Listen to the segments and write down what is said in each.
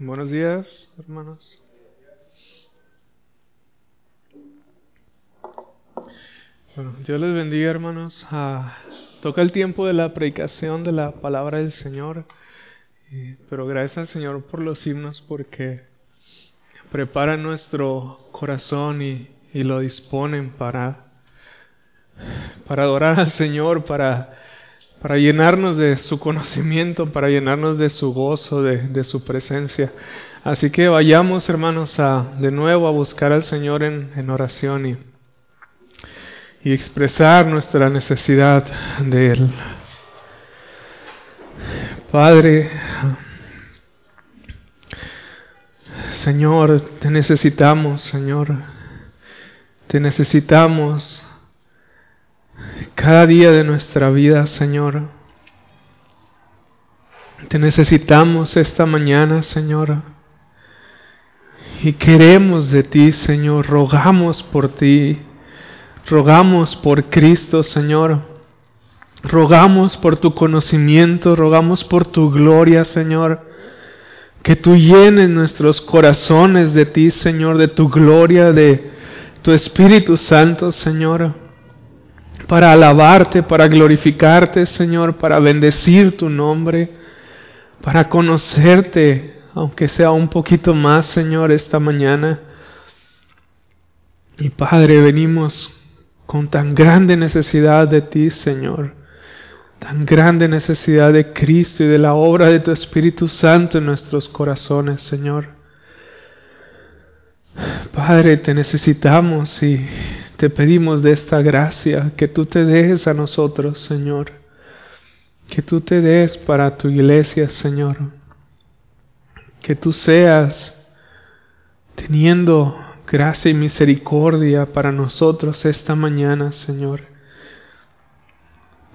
Buenos días, hermanos. Bueno, Dios les bendiga, hermanos. Ah, toca el tiempo de la predicación de la palabra del Señor. pero gracias al Señor por los himnos, porque preparan nuestro corazón y, y lo disponen para, para adorar al Señor, para para llenarnos de su conocimiento, para llenarnos de su gozo, de, su presencia. Así que vayamos, hermanos, a, de nuevo a buscar al Señor en, oración y, y expresar nuestra necesidad de Él. Padre, Señor, te necesitamos, Señor. Te necesitamos cada día de nuestra vida, Señor. Te necesitamos esta mañana, Señor. Y queremos de ti, Señor. Rogamos por ti. Rogamos por Cristo, Señor. Rogamos por tu conocimiento. Rogamos por tu gloria, Señor. Que tú llenes nuestros corazones de ti, Señor, de tu gloria, de tu Espíritu Santo, Señor para alabarte, para glorificarte, Señor, para bendecir tu nombre, para conocerte, aunque sea un poquito más, Señor, esta mañana. Y Padre, venimos con tan grande necesidad de ti, Señor, tan grande necesidad de Cristo y de la obra de tu Espíritu Santo en nuestros corazones, Señor. Padre, te necesitamos y te pedimos de esta gracia que tú te des a nosotros, Señor. Que tú te des para tu iglesia, Señor. Que tú seas teniendo gracia y misericordia para nosotros esta mañana, Señor.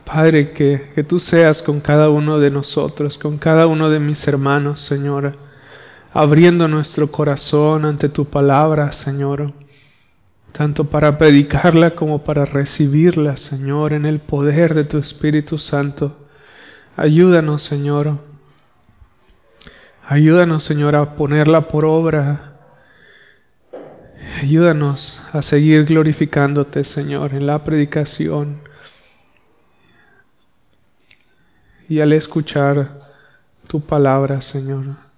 Padre, que, que tú seas con cada uno de nosotros, con cada uno de mis hermanos, Señor abriendo nuestro corazón ante tu palabra, Señor, tanto para predicarla como para recibirla, Señor, en el poder de tu Espíritu Santo. Ayúdanos, Señor. Ayúdanos, Señor, a ponerla por obra. Ayúdanos a seguir glorificándote, Señor, en la predicación y al escuchar tu palabra, Señor.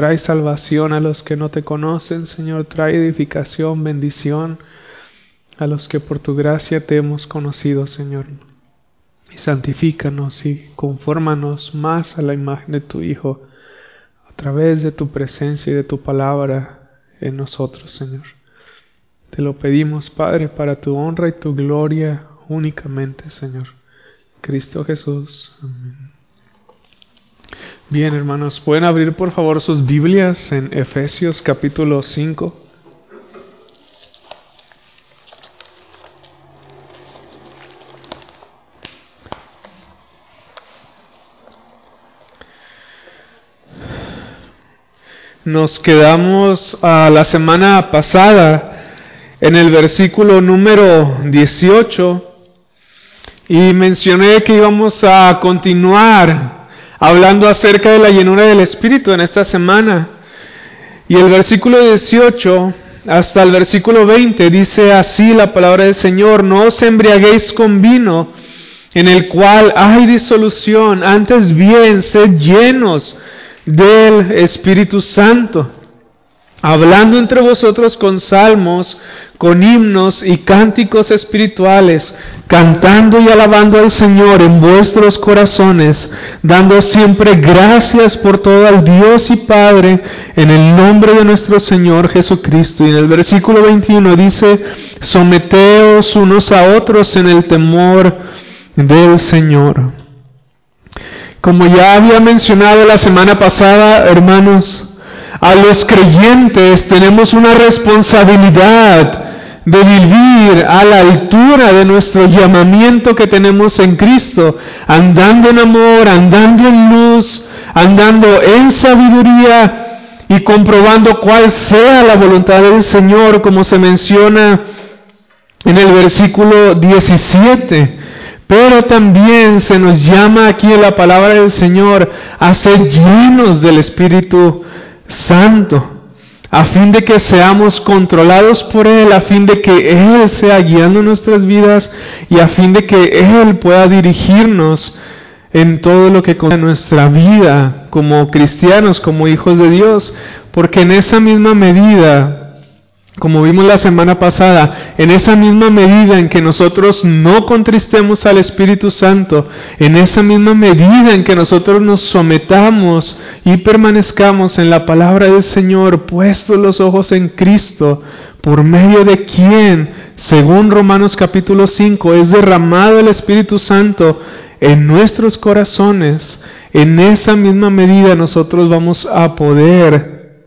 Trae salvación a los que no te conocen, Señor. Trae edificación, bendición a los que por tu gracia te hemos conocido, Señor. Y santifícanos y confórmanos más a la imagen de tu Hijo a través de tu presencia y de tu palabra en nosotros, Señor. Te lo pedimos, Padre, para tu honra y tu gloria únicamente, Señor. Cristo Jesús. Amén. Bien, hermanos, pueden abrir por favor sus Biblias en Efesios capítulo 5. Nos quedamos a la semana pasada en el versículo número 18 y mencioné que íbamos a continuar hablando acerca de la llenura del Espíritu en esta semana. Y el versículo 18 hasta el versículo 20 dice así la palabra del Señor, no os embriaguéis con vino en el cual hay disolución, antes bien sed llenos del Espíritu Santo, hablando entre vosotros con salmos, con himnos y cánticos espirituales, cantando y alabando al Señor en vuestros corazones, dando siempre gracias por todo al Dios y Padre en el nombre de nuestro Señor Jesucristo. Y en el versículo 21 dice, someteos unos a otros en el temor del Señor. Como ya había mencionado la semana pasada, hermanos, a los creyentes tenemos una responsabilidad de vivir a la altura de nuestro llamamiento que tenemos en Cristo, andando en amor, andando en luz, andando en sabiduría y comprobando cuál sea la voluntad del Señor, como se menciona en el versículo 17. Pero también se nos llama aquí en la palabra del Señor a ser llenos del Espíritu Santo a fin de que seamos controlados por Él, a fin de que Él sea guiando nuestras vidas y a fin de que Él pueda dirigirnos en todo lo que con nuestra vida como cristianos, como hijos de Dios, porque en esa misma medida como vimos la semana pasada, en esa misma medida en que nosotros no contristemos al Espíritu Santo, en esa misma medida en que nosotros nos sometamos y permanezcamos en la palabra del Señor, puestos los ojos en Cristo, por medio de quien, según Romanos capítulo 5, es derramado el Espíritu Santo en nuestros corazones, en esa misma medida nosotros vamos a poder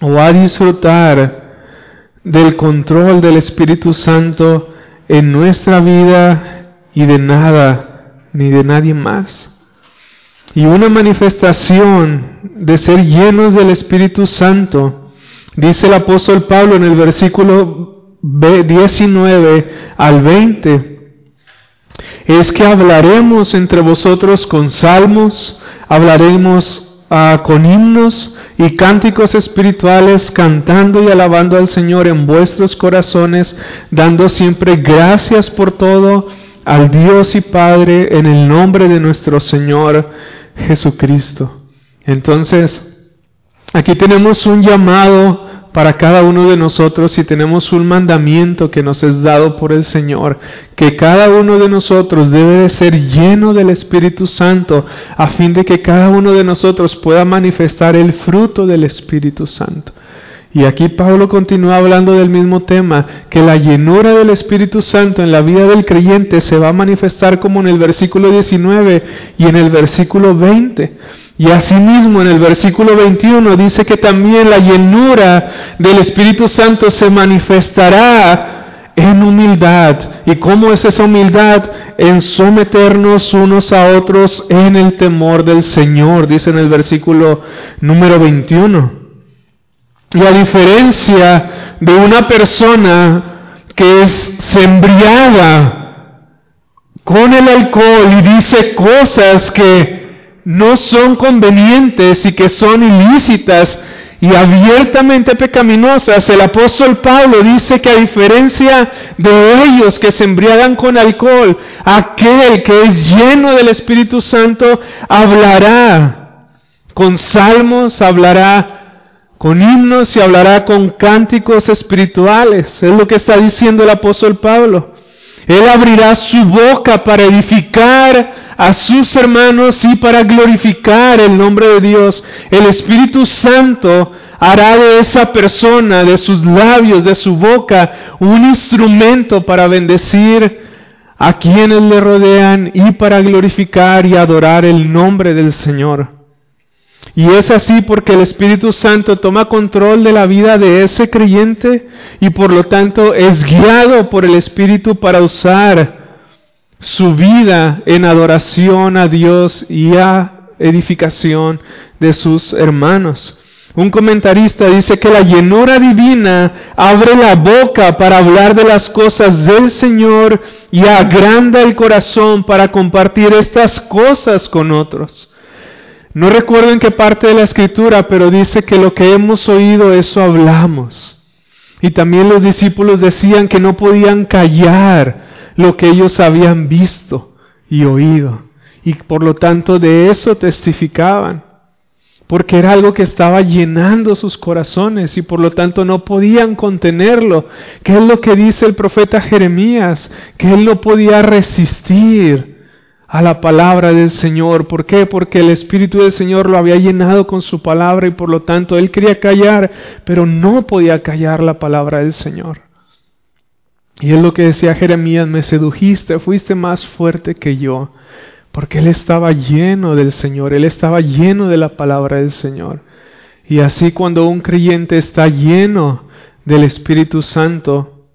o a disfrutar del control del Espíritu Santo en nuestra vida y de nada ni de nadie más. Y una manifestación de ser llenos del Espíritu Santo, dice el apóstol Pablo en el versículo 19 al 20, es que hablaremos entre vosotros con salmos, hablaremos ah, con himnos, y cánticos espirituales cantando y alabando al Señor en vuestros corazones, dando siempre gracias por todo al Dios y Padre en el nombre de nuestro Señor Jesucristo. Entonces, aquí tenemos un llamado para cada uno de nosotros y tenemos un mandamiento que nos es dado por el Señor, que cada uno de nosotros debe de ser lleno del Espíritu Santo a fin de que cada uno de nosotros pueda manifestar el fruto del Espíritu Santo. Y aquí Pablo continúa hablando del mismo tema, que la llenura del Espíritu Santo en la vida del creyente se va a manifestar como en el versículo 19 y en el versículo 20. Y asimismo en el versículo 21 dice que también la llenura del Espíritu Santo se manifestará en humildad. ¿Y cómo es esa humildad? En someternos unos a otros en el temor del Señor, dice en el versículo número 21. Y a diferencia de una persona que es sembriada con el alcohol y dice cosas que no son convenientes y que son ilícitas y abiertamente pecaminosas, el apóstol Pablo dice que a diferencia de ellos que se embriagan con alcohol, aquel que es lleno del Espíritu Santo hablará con salmos, hablará con himnos y hablará con cánticos espirituales. Es lo que está diciendo el apóstol Pablo. Él abrirá su boca para edificar a sus hermanos y para glorificar el nombre de Dios. El Espíritu Santo hará de esa persona, de sus labios, de su boca, un instrumento para bendecir a quienes le rodean y para glorificar y adorar el nombre del Señor. Y es así porque el Espíritu Santo toma control de la vida de ese creyente y por lo tanto es guiado por el Espíritu para usar su vida en adoración a Dios y a edificación de sus hermanos. Un comentarista dice que la llenura divina abre la boca para hablar de las cosas del Señor y agranda el corazón para compartir estas cosas con otros. No recuerdo en qué parte de la escritura, pero dice que lo que hemos oído, eso hablamos. Y también los discípulos decían que no podían callar lo que ellos habían visto y oído. Y por lo tanto de eso testificaban. Porque era algo que estaba llenando sus corazones y por lo tanto no podían contenerlo. ¿Qué es lo que dice el profeta Jeremías? Que él no podía resistir a la palabra del Señor. ¿Por qué? Porque el Espíritu del Señor lo había llenado con su palabra y por lo tanto él quería callar, pero no podía callar la palabra del Señor. Y es lo que decía Jeremías, me sedujiste, fuiste más fuerte que yo, porque él estaba lleno del Señor, él estaba lleno de la palabra del Señor. Y así cuando un creyente está lleno del Espíritu Santo,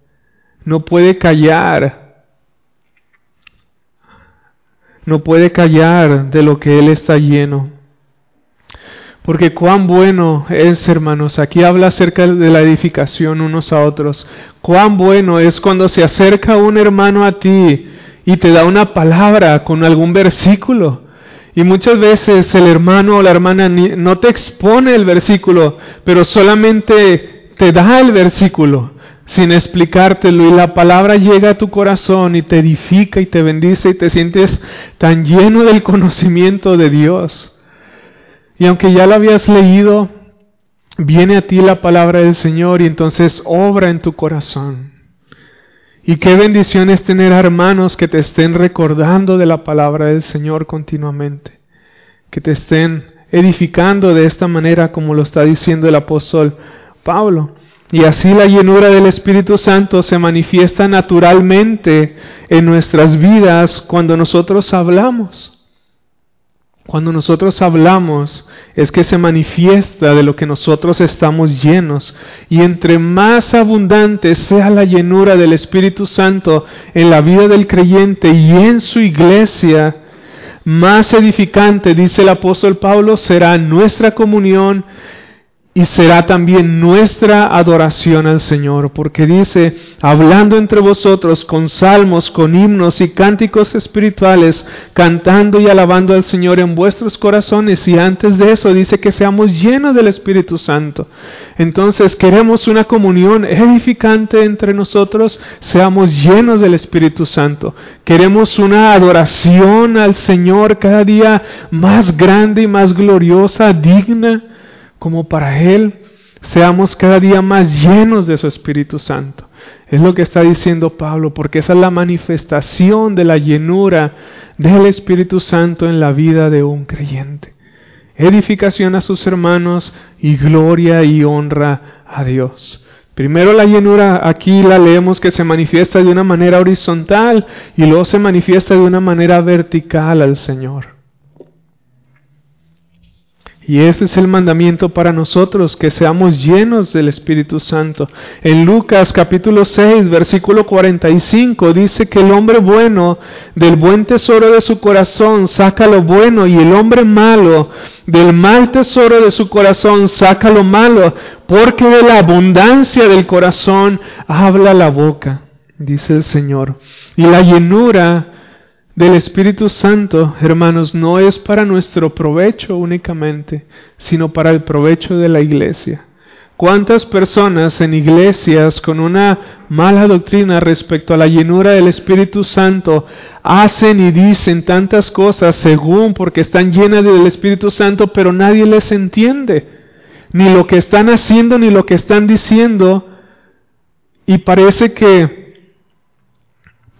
no puede callar, no puede callar de lo que él está lleno. Porque cuán bueno es, hermanos, aquí habla acerca de la edificación unos a otros. Cuán bueno es cuando se acerca un hermano a ti y te da una palabra con algún versículo. Y muchas veces el hermano o la hermana no te expone el versículo, pero solamente te da el versículo sin explicártelo y la palabra llega a tu corazón y te edifica y te bendice y te sientes tan lleno del conocimiento de Dios. Y aunque ya lo habías leído, viene a ti la palabra del Señor y entonces obra en tu corazón. Y qué bendición es tener hermanos que te estén recordando de la palabra del Señor continuamente, que te estén edificando de esta manera como lo está diciendo el apóstol Pablo. Y así la llenura del Espíritu Santo se manifiesta naturalmente en nuestras vidas cuando nosotros hablamos. Cuando nosotros hablamos es que se manifiesta de lo que nosotros estamos llenos. Y entre más abundante sea la llenura del Espíritu Santo en la vida del creyente y en su iglesia, más edificante, dice el apóstol Pablo, será nuestra comunión y será también nuestra adoración al Señor, porque dice, hablando entre vosotros con salmos, con himnos y cánticos espirituales, cantando y alabando al Señor en vuestros corazones, y antes de eso dice que seamos llenos del Espíritu Santo. Entonces queremos una comunión edificante entre nosotros, seamos llenos del Espíritu Santo. Queremos una adoración al Señor cada día más grande y más gloriosa, digna como para Él seamos cada día más llenos de su Espíritu Santo. Es lo que está diciendo Pablo, porque esa es la manifestación de la llenura del Espíritu Santo en la vida de un creyente. Edificación a sus hermanos y gloria y honra a Dios. Primero la llenura aquí la leemos que se manifiesta de una manera horizontal y luego se manifiesta de una manera vertical al Señor. Y ese es el mandamiento para nosotros, que seamos llenos del Espíritu Santo. En Lucas capítulo 6, versículo 45 dice que el hombre bueno del buen tesoro de su corazón saca lo bueno y el hombre malo del mal tesoro de su corazón saca lo malo, porque de la abundancia del corazón habla la boca, dice el Señor. Y la llenura del Espíritu Santo, hermanos, no es para nuestro provecho únicamente, sino para el provecho de la iglesia. ¿Cuántas personas en iglesias con una mala doctrina respecto a la llenura del Espíritu Santo hacen y dicen tantas cosas según porque están llenas del Espíritu Santo, pero nadie les entiende? Ni lo que están haciendo ni lo que están diciendo. Y parece que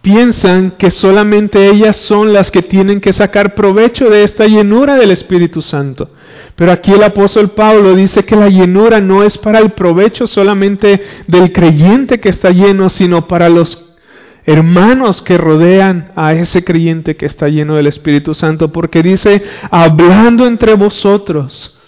piensan que solamente ellas son las que tienen que sacar provecho de esta llenura del Espíritu Santo. Pero aquí el apóstol Pablo dice que la llenura no es para el provecho solamente del creyente que está lleno, sino para los hermanos que rodean a ese creyente que está lleno del Espíritu Santo, porque dice, hablando entre vosotros,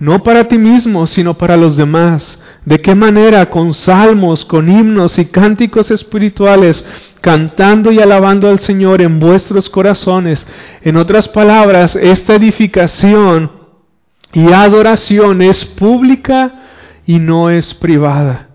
no para ti mismo, sino para los demás. ¿De qué manera? Con salmos, con himnos y cánticos espirituales, cantando y alabando al Señor en vuestros corazones. En otras palabras, esta edificación y adoración es pública y no es privada.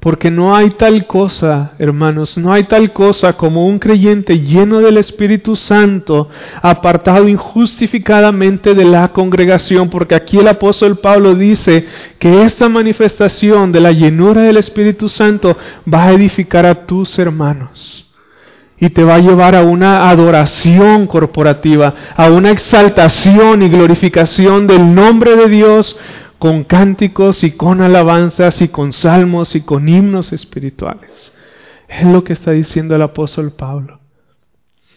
Porque no hay tal cosa, hermanos, no hay tal cosa como un creyente lleno del Espíritu Santo, apartado injustificadamente de la congregación, porque aquí el apóstol Pablo dice que esta manifestación de la llenura del Espíritu Santo va a edificar a tus hermanos y te va a llevar a una adoración corporativa, a una exaltación y glorificación del nombre de Dios con cánticos y con alabanzas y con salmos y con himnos espirituales. Es lo que está diciendo el apóstol Pablo.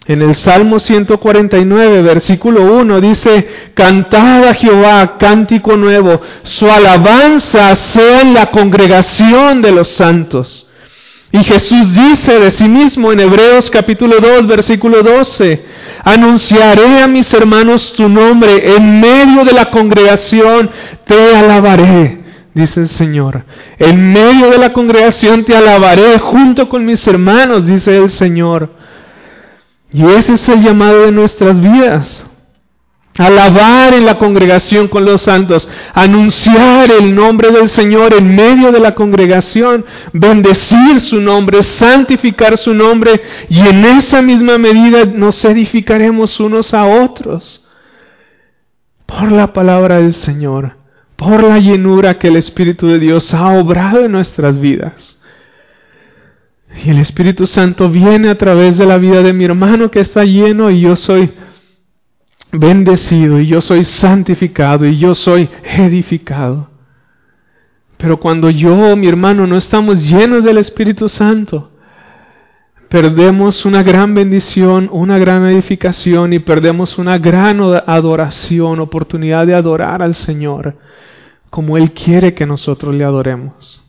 En el Salmo 149, versículo 1 dice, Cantad a Jehová cántico nuevo, su alabanza sea en la congregación de los santos. Y Jesús dice de sí mismo en Hebreos capítulo 2, versículo 12, Anunciaré a mis hermanos tu nombre, en medio de la congregación te alabaré, dice el Señor. En medio de la congregación te alabaré junto con mis hermanos, dice el Señor. Y ese es el llamado de nuestras vidas. Alabar en la congregación con los santos, anunciar el nombre del Señor en medio de la congregación, bendecir su nombre, santificar su nombre. Y en esa misma medida nos edificaremos unos a otros. Por la palabra del Señor, por la llenura que el Espíritu de Dios ha obrado en nuestras vidas. Y el Espíritu Santo viene a través de la vida de mi hermano que está lleno y yo soy bendecido y yo soy santificado y yo soy edificado. Pero cuando yo, mi hermano, no estamos llenos del Espíritu Santo, perdemos una gran bendición, una gran edificación y perdemos una gran adoración, oportunidad de adorar al Señor como Él quiere que nosotros le adoremos.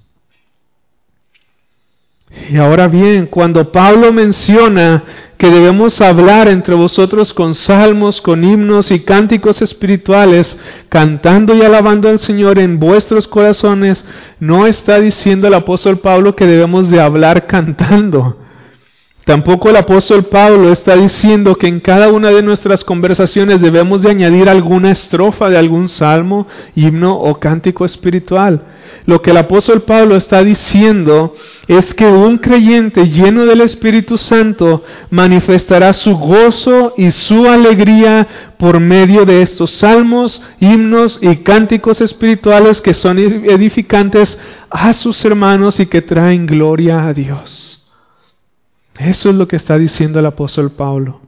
Y ahora bien, cuando Pablo menciona que debemos hablar entre vosotros con salmos, con himnos y cánticos espirituales, cantando y alabando al Señor en vuestros corazones, no está diciendo el apóstol Pablo que debemos de hablar cantando. Tampoco el apóstol Pablo está diciendo que en cada una de nuestras conversaciones debemos de añadir alguna estrofa de algún salmo, himno o cántico espiritual. Lo que el apóstol Pablo está diciendo es que un creyente lleno del Espíritu Santo manifestará su gozo y su alegría por medio de estos salmos, himnos y cánticos espirituales que son edificantes a sus hermanos y que traen gloria a Dios. Eso es lo que está diciendo el apóstol Pablo.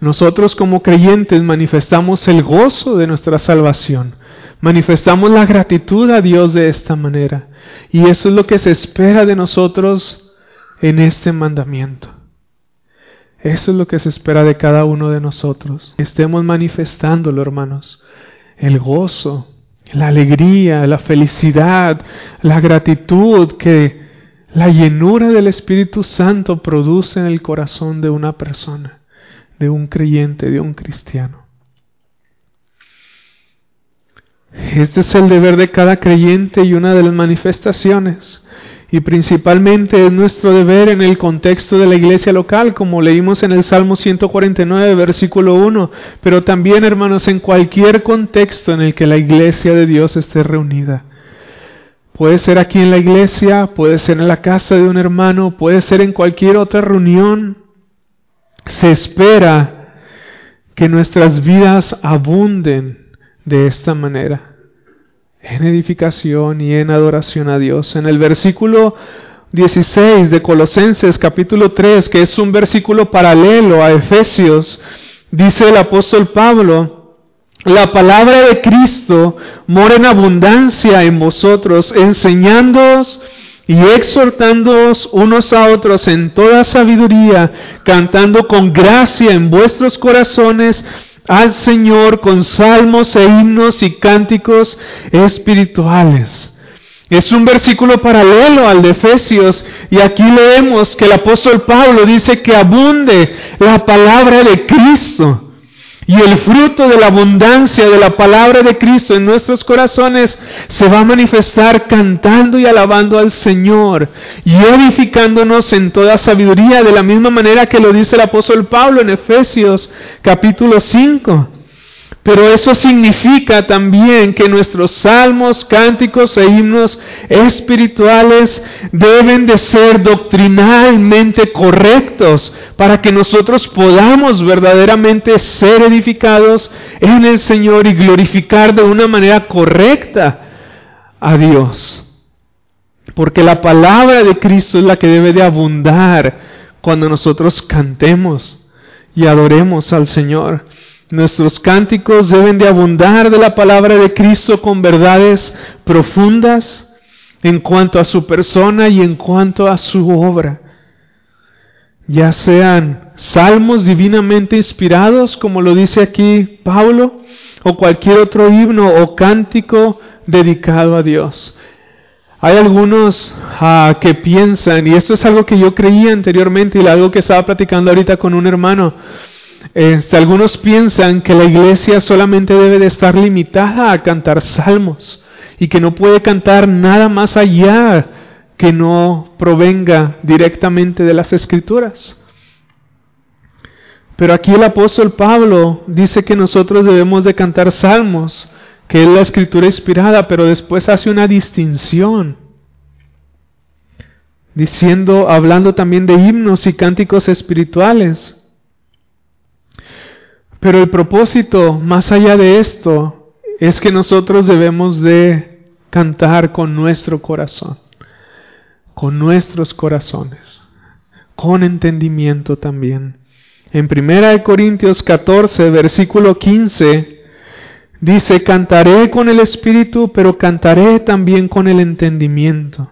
Nosotros como creyentes manifestamos el gozo de nuestra salvación, manifestamos la gratitud a Dios de esta manera. Y eso es lo que se espera de nosotros en este mandamiento. Eso es lo que se espera de cada uno de nosotros. Estemos manifestándolo, hermanos. El gozo, la alegría, la felicidad, la gratitud que la llenura del Espíritu Santo produce en el corazón de una persona, de un creyente, de un cristiano. Este es el deber de cada creyente y una de las manifestaciones. Y principalmente es nuestro deber en el contexto de la iglesia local, como leímos en el Salmo 149, versículo 1, pero también, hermanos, en cualquier contexto en el que la iglesia de Dios esté reunida. Puede ser aquí en la iglesia, puede ser en la casa de un hermano, puede ser en cualquier otra reunión. Se espera que nuestras vidas abunden de esta manera, en edificación y en adoración a Dios. En el versículo 16 de Colosenses capítulo 3, que es un versículo paralelo a Efesios, dice el apóstol Pablo, la palabra de Cristo mora en abundancia en vosotros, enseñándoos y exhortándoos unos a otros en toda sabiduría, cantando con gracia en vuestros corazones al Señor con salmos e himnos y cánticos espirituales. Es un versículo paralelo al de Efesios y aquí leemos que el apóstol Pablo dice que abunde la palabra de Cristo. Y el fruto de la abundancia de la palabra de Cristo en nuestros corazones se va a manifestar cantando y alabando al Señor y edificándonos en toda sabiduría, de la misma manera que lo dice el apóstol Pablo en Efesios capítulo 5. Pero eso significa también que nuestros salmos, cánticos e himnos espirituales deben de ser doctrinalmente correctos para que nosotros podamos verdaderamente ser edificados en el Señor y glorificar de una manera correcta a Dios. Porque la palabra de Cristo es la que debe de abundar cuando nosotros cantemos y adoremos al Señor. Nuestros cánticos deben de abundar de la palabra de Cristo con verdades profundas en cuanto a su persona y en cuanto a su obra. Ya sean salmos divinamente inspirados, como lo dice aquí Pablo, o cualquier otro himno o cántico dedicado a Dios. Hay algunos ah, que piensan, y esto es algo que yo creía anteriormente y algo que estaba platicando ahorita con un hermano, este, algunos piensan que la iglesia solamente debe de estar limitada a cantar salmos y que no puede cantar nada más allá que no provenga directamente de las escrituras. Pero aquí el apóstol Pablo dice que nosotros debemos de cantar salmos, que es la escritura inspirada, pero después hace una distinción, diciendo, hablando también de himnos y cánticos espirituales. Pero el propósito, más allá de esto, es que nosotros debemos de cantar con nuestro corazón, con nuestros corazones, con entendimiento también. En 1 Corintios 14, versículo 15, dice, cantaré con el espíritu, pero cantaré también con el entendimiento.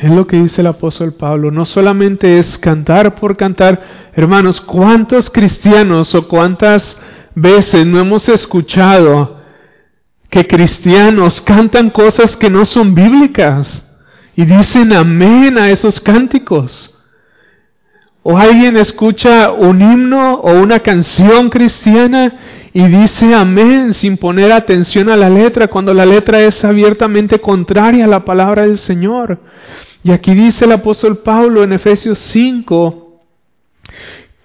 Es lo que dice el apóstol Pablo. No solamente es cantar por cantar. Hermanos, ¿cuántos cristianos o cuántas veces no hemos escuchado que cristianos cantan cosas que no son bíblicas y dicen amén a esos cánticos? O alguien escucha un himno o una canción cristiana y dice amén sin poner atención a la letra cuando la letra es abiertamente contraria a la palabra del Señor. Y aquí dice el apóstol Pablo en Efesios 5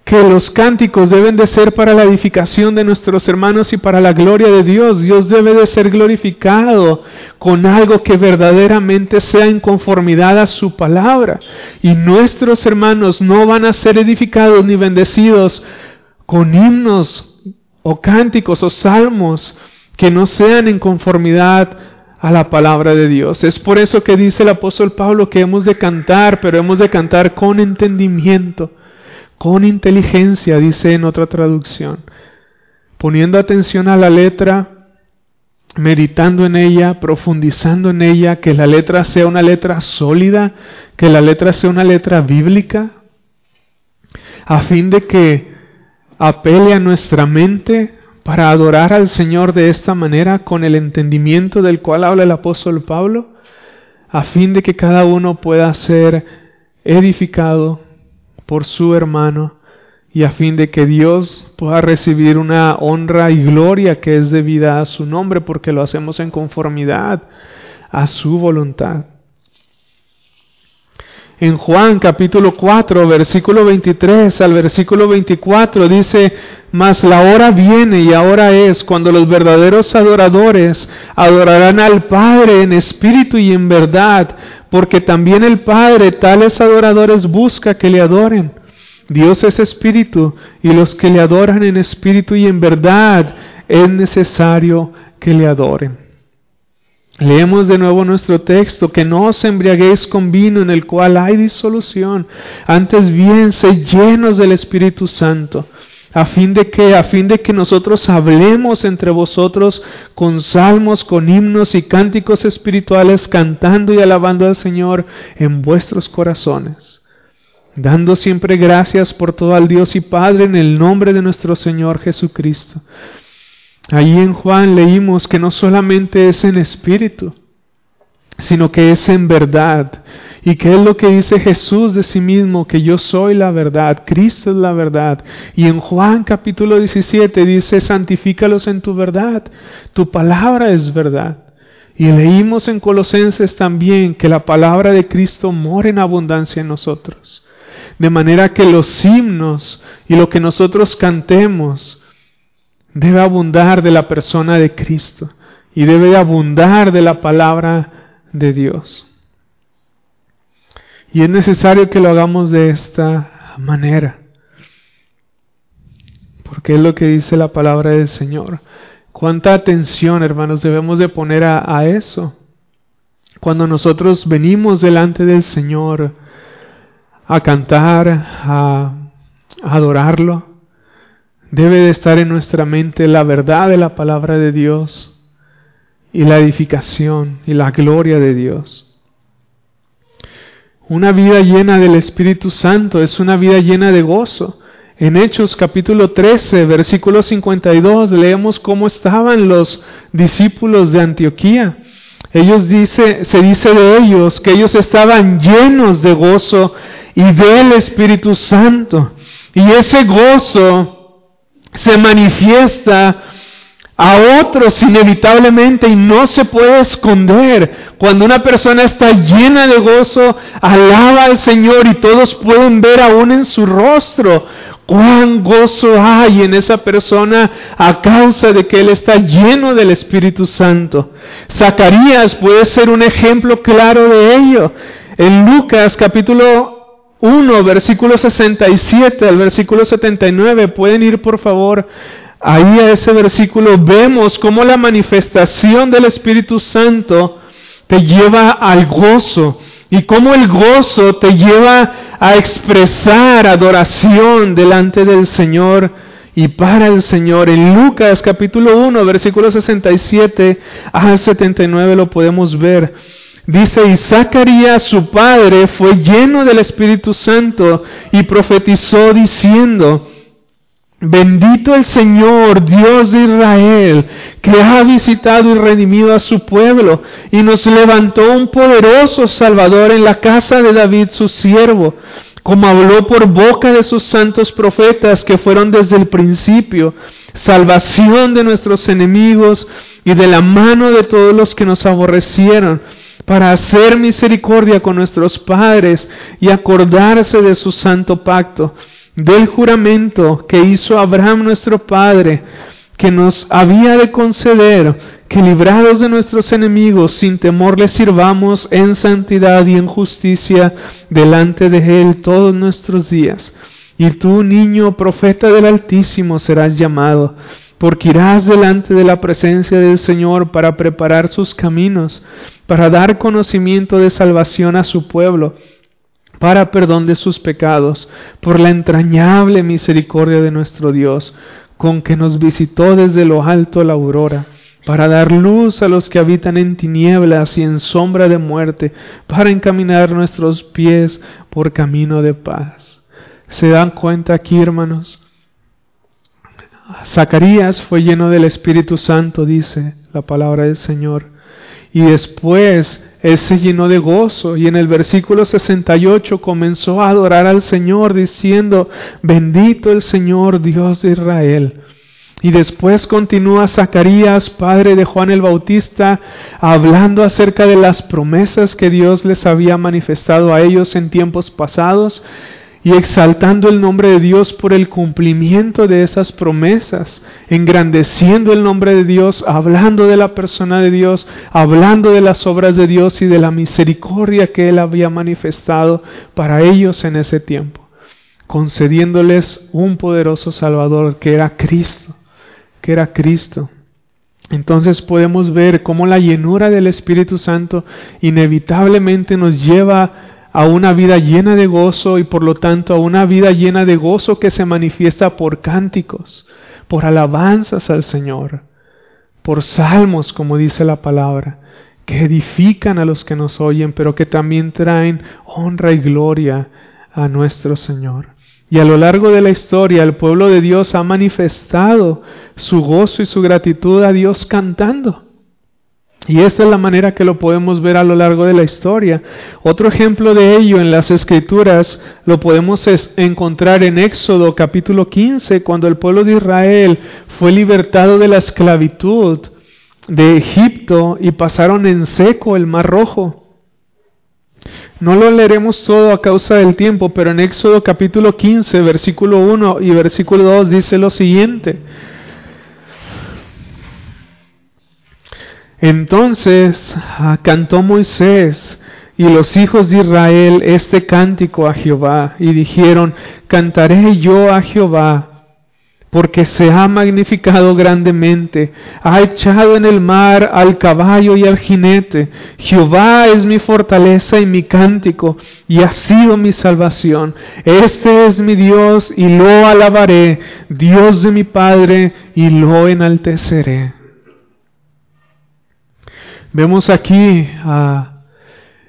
que los cánticos deben de ser para la edificación de nuestros hermanos y para la gloria de Dios. Dios debe de ser glorificado con algo que verdaderamente sea en conformidad a su palabra. Y nuestros hermanos no van a ser edificados ni bendecidos con himnos o cánticos o salmos que no sean en conformidad a la palabra de Dios. Es por eso que dice el apóstol Pablo que hemos de cantar, pero hemos de cantar con entendimiento con inteligencia, dice en otra traducción, poniendo atención a la letra, meditando en ella, profundizando en ella, que la letra sea una letra sólida, que la letra sea una letra bíblica, a fin de que apele a nuestra mente para adorar al Señor de esta manera, con el entendimiento del cual habla el apóstol Pablo, a fin de que cada uno pueda ser edificado por su hermano y a fin de que Dios pueda recibir una honra y gloria que es debida a su nombre porque lo hacemos en conformidad a su voluntad. En Juan capítulo 4, versículo 23 al versículo 24 dice, mas la hora viene y ahora es cuando los verdaderos adoradores adorarán al Padre en espíritu y en verdad, porque también el Padre tales adoradores busca que le adoren. Dios es espíritu y los que le adoran en espíritu y en verdad es necesario que le adoren. Leemos de nuevo nuestro texto, que no os embriaguéis con vino en el cual hay disolución, antes bien sed llenos del Espíritu Santo, a fin de que, a fin de que nosotros hablemos entre vosotros con salmos, con himnos y cánticos espirituales, cantando y alabando al Señor en vuestros corazones, dando siempre gracias por todo al Dios y Padre en el nombre de nuestro Señor Jesucristo Ahí en Juan leímos que no solamente es en espíritu, sino que es en verdad. ¿Y qué es lo que dice Jesús de sí mismo? Que yo soy la verdad, Cristo es la verdad. Y en Juan capítulo 17 dice, santifícalos en tu verdad, tu palabra es verdad. Y leímos en Colosenses también que la palabra de Cristo mora en abundancia en nosotros. De manera que los himnos y lo que nosotros cantemos, debe abundar de la persona de Cristo y debe abundar de la palabra de Dios. Y es necesario que lo hagamos de esta manera, porque es lo que dice la palabra del Señor. Cuánta atención, hermanos, debemos de poner a, a eso. Cuando nosotros venimos delante del Señor a cantar, a adorarlo, Debe de estar en nuestra mente la verdad de la palabra de Dios y la edificación y la gloria de Dios. Una vida llena del Espíritu Santo es una vida llena de gozo. En Hechos capítulo 13, versículo 52, leemos cómo estaban los discípulos de Antioquía. Ellos dice, se dice de ellos que ellos estaban llenos de gozo y del Espíritu Santo. Y ese gozo se manifiesta a otros inevitablemente y no se puede esconder. Cuando una persona está llena de gozo, alaba al Señor y todos pueden ver aún en su rostro cuán gozo hay en esa persona a causa de que él está lleno del Espíritu Santo. Zacarías puede ser un ejemplo claro de ello. En Lucas capítulo 1, versículo 67 al versículo 79, pueden ir por favor ahí a ese versículo, vemos cómo la manifestación del Espíritu Santo te lleva al gozo y cómo el gozo te lleva a expresar adoración delante del Señor y para el Señor. En Lucas capítulo 1, versículo 67 al 79 lo podemos ver. Dice, y Zacarías su padre fue lleno del Espíritu Santo y profetizó diciendo, Bendito el Señor, Dios de Israel, que ha visitado y redimido a su pueblo y nos levantó un poderoso Salvador en la casa de David su siervo, como habló por boca de sus santos profetas que fueron desde el principio, salvación de nuestros enemigos y de la mano de todos los que nos aborrecieron, para hacer misericordia con nuestros padres y acordarse de su santo pacto del juramento que hizo Abraham nuestro Padre, que nos había de conceder que librados de nuestros enemigos, sin temor le sirvamos en santidad y en justicia delante de Él todos nuestros días. Y tú, niño profeta del Altísimo, serás llamado, porque irás delante de la presencia del Señor para preparar sus caminos, para dar conocimiento de salvación a su pueblo para perdón de sus pecados, por la entrañable misericordia de nuestro Dios, con que nos visitó desde lo alto la aurora, para dar luz a los que habitan en tinieblas y en sombra de muerte, para encaminar nuestros pies por camino de paz. ¿Se dan cuenta aquí, hermanos? Zacarías fue lleno del Espíritu Santo, dice la palabra del Señor. Y después él se llenó de gozo y en el versículo 68 comenzó a adorar al Señor diciendo, bendito el Señor Dios de Israel. Y después continúa Zacarías, padre de Juan el Bautista, hablando acerca de las promesas que Dios les había manifestado a ellos en tiempos pasados y exaltando el nombre de Dios por el cumplimiento de esas promesas, engrandeciendo el nombre de Dios, hablando de la persona de Dios, hablando de las obras de Dios y de la misericordia que Él había manifestado para ellos en ese tiempo, concediéndoles un poderoso Salvador que era Cristo, que era Cristo. Entonces podemos ver cómo la llenura del Espíritu Santo inevitablemente nos lleva a una vida llena de gozo y por lo tanto a una vida llena de gozo que se manifiesta por cánticos, por alabanzas al Señor, por salmos, como dice la palabra, que edifican a los que nos oyen, pero que también traen honra y gloria a nuestro Señor. Y a lo largo de la historia el pueblo de Dios ha manifestado su gozo y su gratitud a Dios cantando. Y esta es la manera que lo podemos ver a lo largo de la historia. Otro ejemplo de ello en las escrituras lo podemos encontrar en Éxodo capítulo 15, cuando el pueblo de Israel fue libertado de la esclavitud de Egipto y pasaron en seco el mar rojo. No lo leeremos todo a causa del tiempo, pero en Éxodo capítulo 15, versículo 1 y versículo 2 dice lo siguiente. Entonces ah, cantó Moisés y los hijos de Israel este cántico a Jehová y dijeron, cantaré yo a Jehová porque se ha magnificado grandemente, ha echado en el mar al caballo y al jinete. Jehová es mi fortaleza y mi cántico, y ha sido mi salvación. Este es mi Dios, y lo alabaré, Dios de mi Padre, y lo enalteceré. Vemos aquí,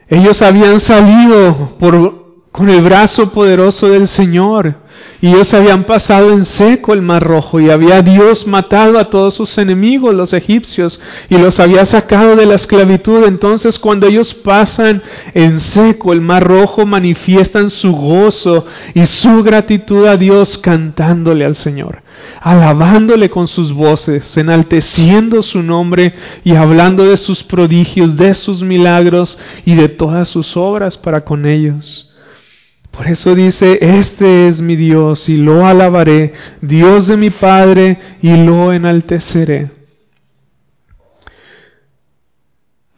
ellos habían salido por con el brazo poderoso del Señor. Y ellos habían pasado en seco el mar rojo y había Dios matado a todos sus enemigos, los egipcios, y los había sacado de la esclavitud. Entonces cuando ellos pasan en seco el mar rojo, manifiestan su gozo y su gratitud a Dios cantándole al Señor, alabándole con sus voces, enalteciendo su nombre y hablando de sus prodigios, de sus milagros y de todas sus obras para con ellos. Por eso dice, este es mi Dios y lo alabaré, Dios de mi Padre y lo enalteceré.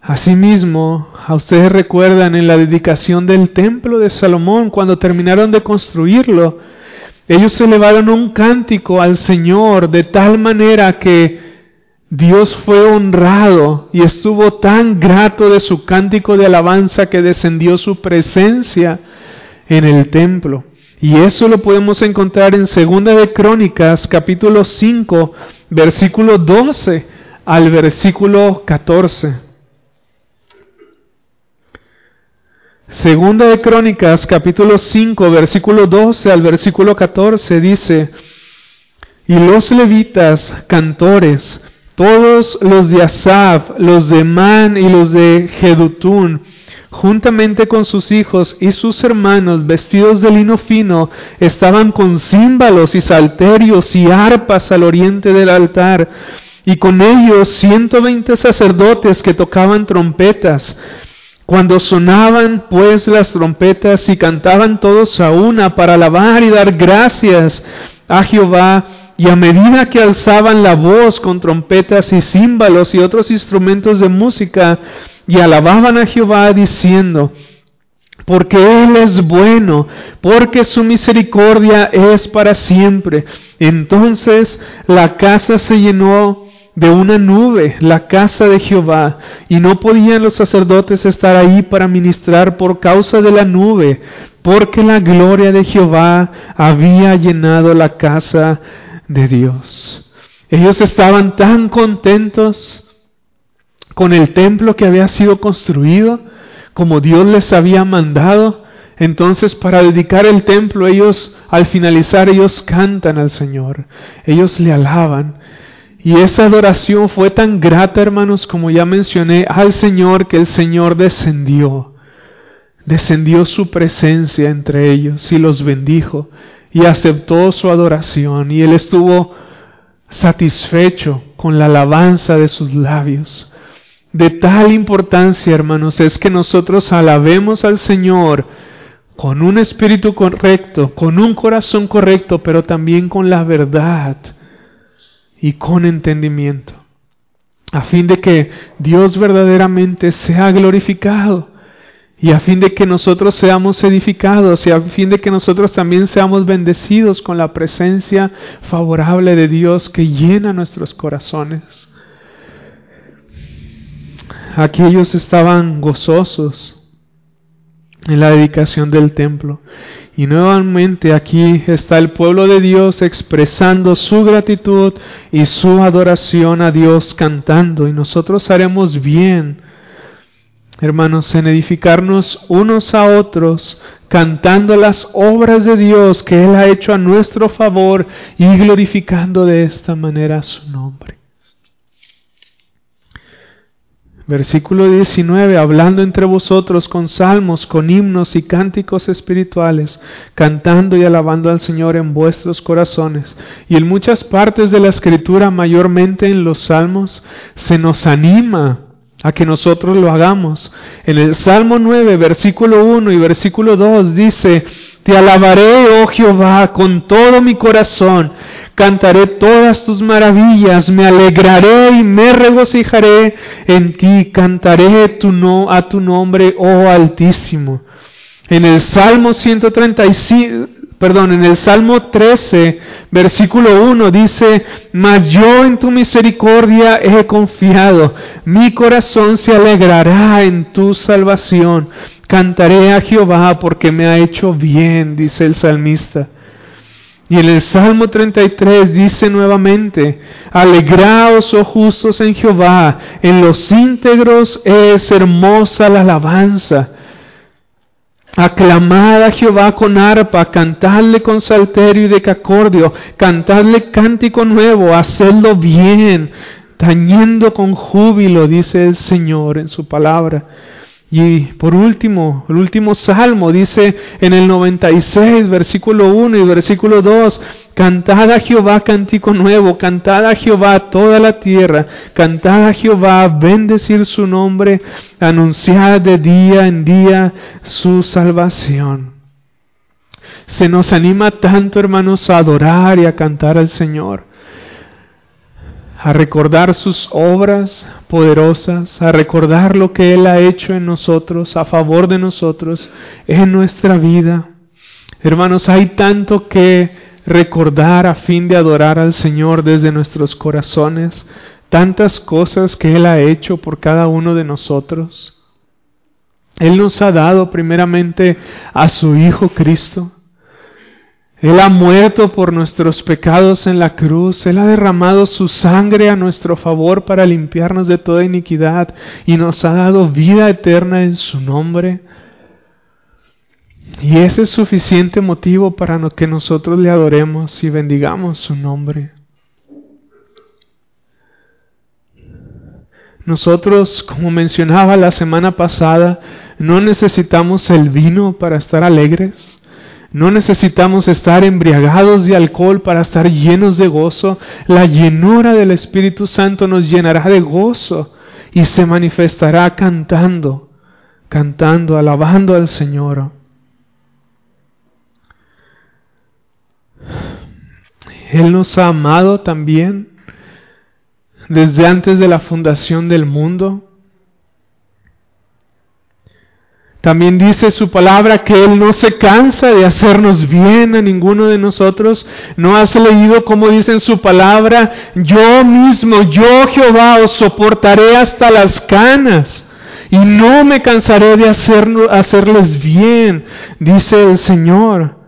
Asimismo, a ustedes recuerdan en la dedicación del templo de Salomón, cuando terminaron de construirlo, ellos elevaron un cántico al Señor de tal manera que Dios fue honrado y estuvo tan grato de su cántico de alabanza que descendió su presencia en el templo. Y eso lo podemos encontrar en Segunda de Crónicas, capítulo 5, versículo 12 al versículo 14. Segunda de Crónicas, capítulo 5, versículo 12 al versículo 14 dice, y los levitas, cantores, todos los de Asaf, los de Man y los de Jedutún, juntamente con sus hijos y sus hermanos, vestidos de lino fino, estaban con címbalos y salterios y arpas al oriente del altar, y con ellos ciento veinte sacerdotes que tocaban trompetas. Cuando sonaban pues las trompetas y cantaban todos a una para alabar y dar gracias a Jehová, y a medida que alzaban la voz con trompetas y címbalos y otros instrumentos de música, y alababan a Jehová diciendo, porque Él es bueno, porque su misericordia es para siempre. Entonces la casa se llenó de una nube, la casa de Jehová, y no podían los sacerdotes estar ahí para ministrar por causa de la nube, porque la gloria de Jehová había llenado la casa de Dios. Ellos estaban tan contentos con el templo que había sido construido como Dios les había mandado. Entonces para dedicar el templo ellos, al finalizar, ellos cantan al Señor, ellos le alaban. Y esa adoración fue tan grata, hermanos, como ya mencioné, al Señor que el Señor descendió. Descendió su presencia entre ellos y los bendijo y aceptó su adoración y él estuvo satisfecho con la alabanza de sus labios. De tal importancia, hermanos, es que nosotros alabemos al Señor con un espíritu correcto, con un corazón correcto, pero también con la verdad y con entendimiento, a fin de que Dios verdaderamente sea glorificado y a fin de que nosotros seamos edificados y a fin de que nosotros también seamos bendecidos con la presencia favorable de Dios que llena nuestros corazones. Aquí ellos estaban gozosos en la dedicación del templo. Y nuevamente aquí está el pueblo de Dios expresando su gratitud y su adoración a Dios cantando. Y nosotros haremos bien, hermanos, en edificarnos unos a otros, cantando las obras de Dios que Él ha hecho a nuestro favor y glorificando de esta manera su nombre. Versículo 19, hablando entre vosotros con salmos, con himnos y cánticos espirituales, cantando y alabando al Señor en vuestros corazones. Y en muchas partes de la escritura, mayormente en los salmos, se nos anima a que nosotros lo hagamos. En el Salmo 9, versículo 1 y versículo 2 dice, Te alabaré, oh Jehová, con todo mi corazón cantaré todas tus maravillas, me alegraré y me regocijaré en ti, cantaré tu no, a tu nombre, oh Altísimo. En el Salmo 135, perdón, en el Salmo 13, versículo 1 dice, mas yo en tu misericordia he confiado, mi corazón se alegrará en tu salvación. Cantaré a Jehová porque me ha hecho bien, dice el salmista. Y en el Salmo 33 dice nuevamente, alegraos, oh justos en Jehová, en los íntegros es hermosa la alabanza. Aclamad a Jehová con arpa, cantadle con salterio y decacordio, cantadle cántico nuevo, hacedlo bien, tañendo con júbilo, dice el Señor en su palabra. Y por último, el último salmo dice en el 96, versículo 1 y versículo 2, Cantad a Jehová cántico nuevo, cantad a Jehová toda la tierra, cantad a Jehová, bendecir su nombre, anunciad de día en día su salvación. Se nos anima tanto, hermanos, a adorar y a cantar al Señor a recordar sus obras poderosas, a recordar lo que Él ha hecho en nosotros, a favor de nosotros, en nuestra vida. Hermanos, hay tanto que recordar a fin de adorar al Señor desde nuestros corazones, tantas cosas que Él ha hecho por cada uno de nosotros. Él nos ha dado primeramente a su Hijo Cristo, él ha muerto por nuestros pecados en la cruz. Él ha derramado su sangre a nuestro favor para limpiarnos de toda iniquidad y nos ha dado vida eterna en su nombre. Y ese es suficiente motivo para que nosotros le adoremos y bendigamos su nombre. Nosotros, como mencionaba la semana pasada, no necesitamos el vino para estar alegres. No necesitamos estar embriagados de alcohol para estar llenos de gozo. La llenura del Espíritu Santo nos llenará de gozo y se manifestará cantando, cantando, alabando al Señor. Él nos ha amado también desde antes de la fundación del mundo. También dice su palabra que Él no se cansa de hacernos bien a ninguno de nosotros. ¿No has leído como dice en su palabra? Yo mismo, yo Jehová, os soportaré hasta las canas y no me cansaré de hacerles bien, dice el Señor.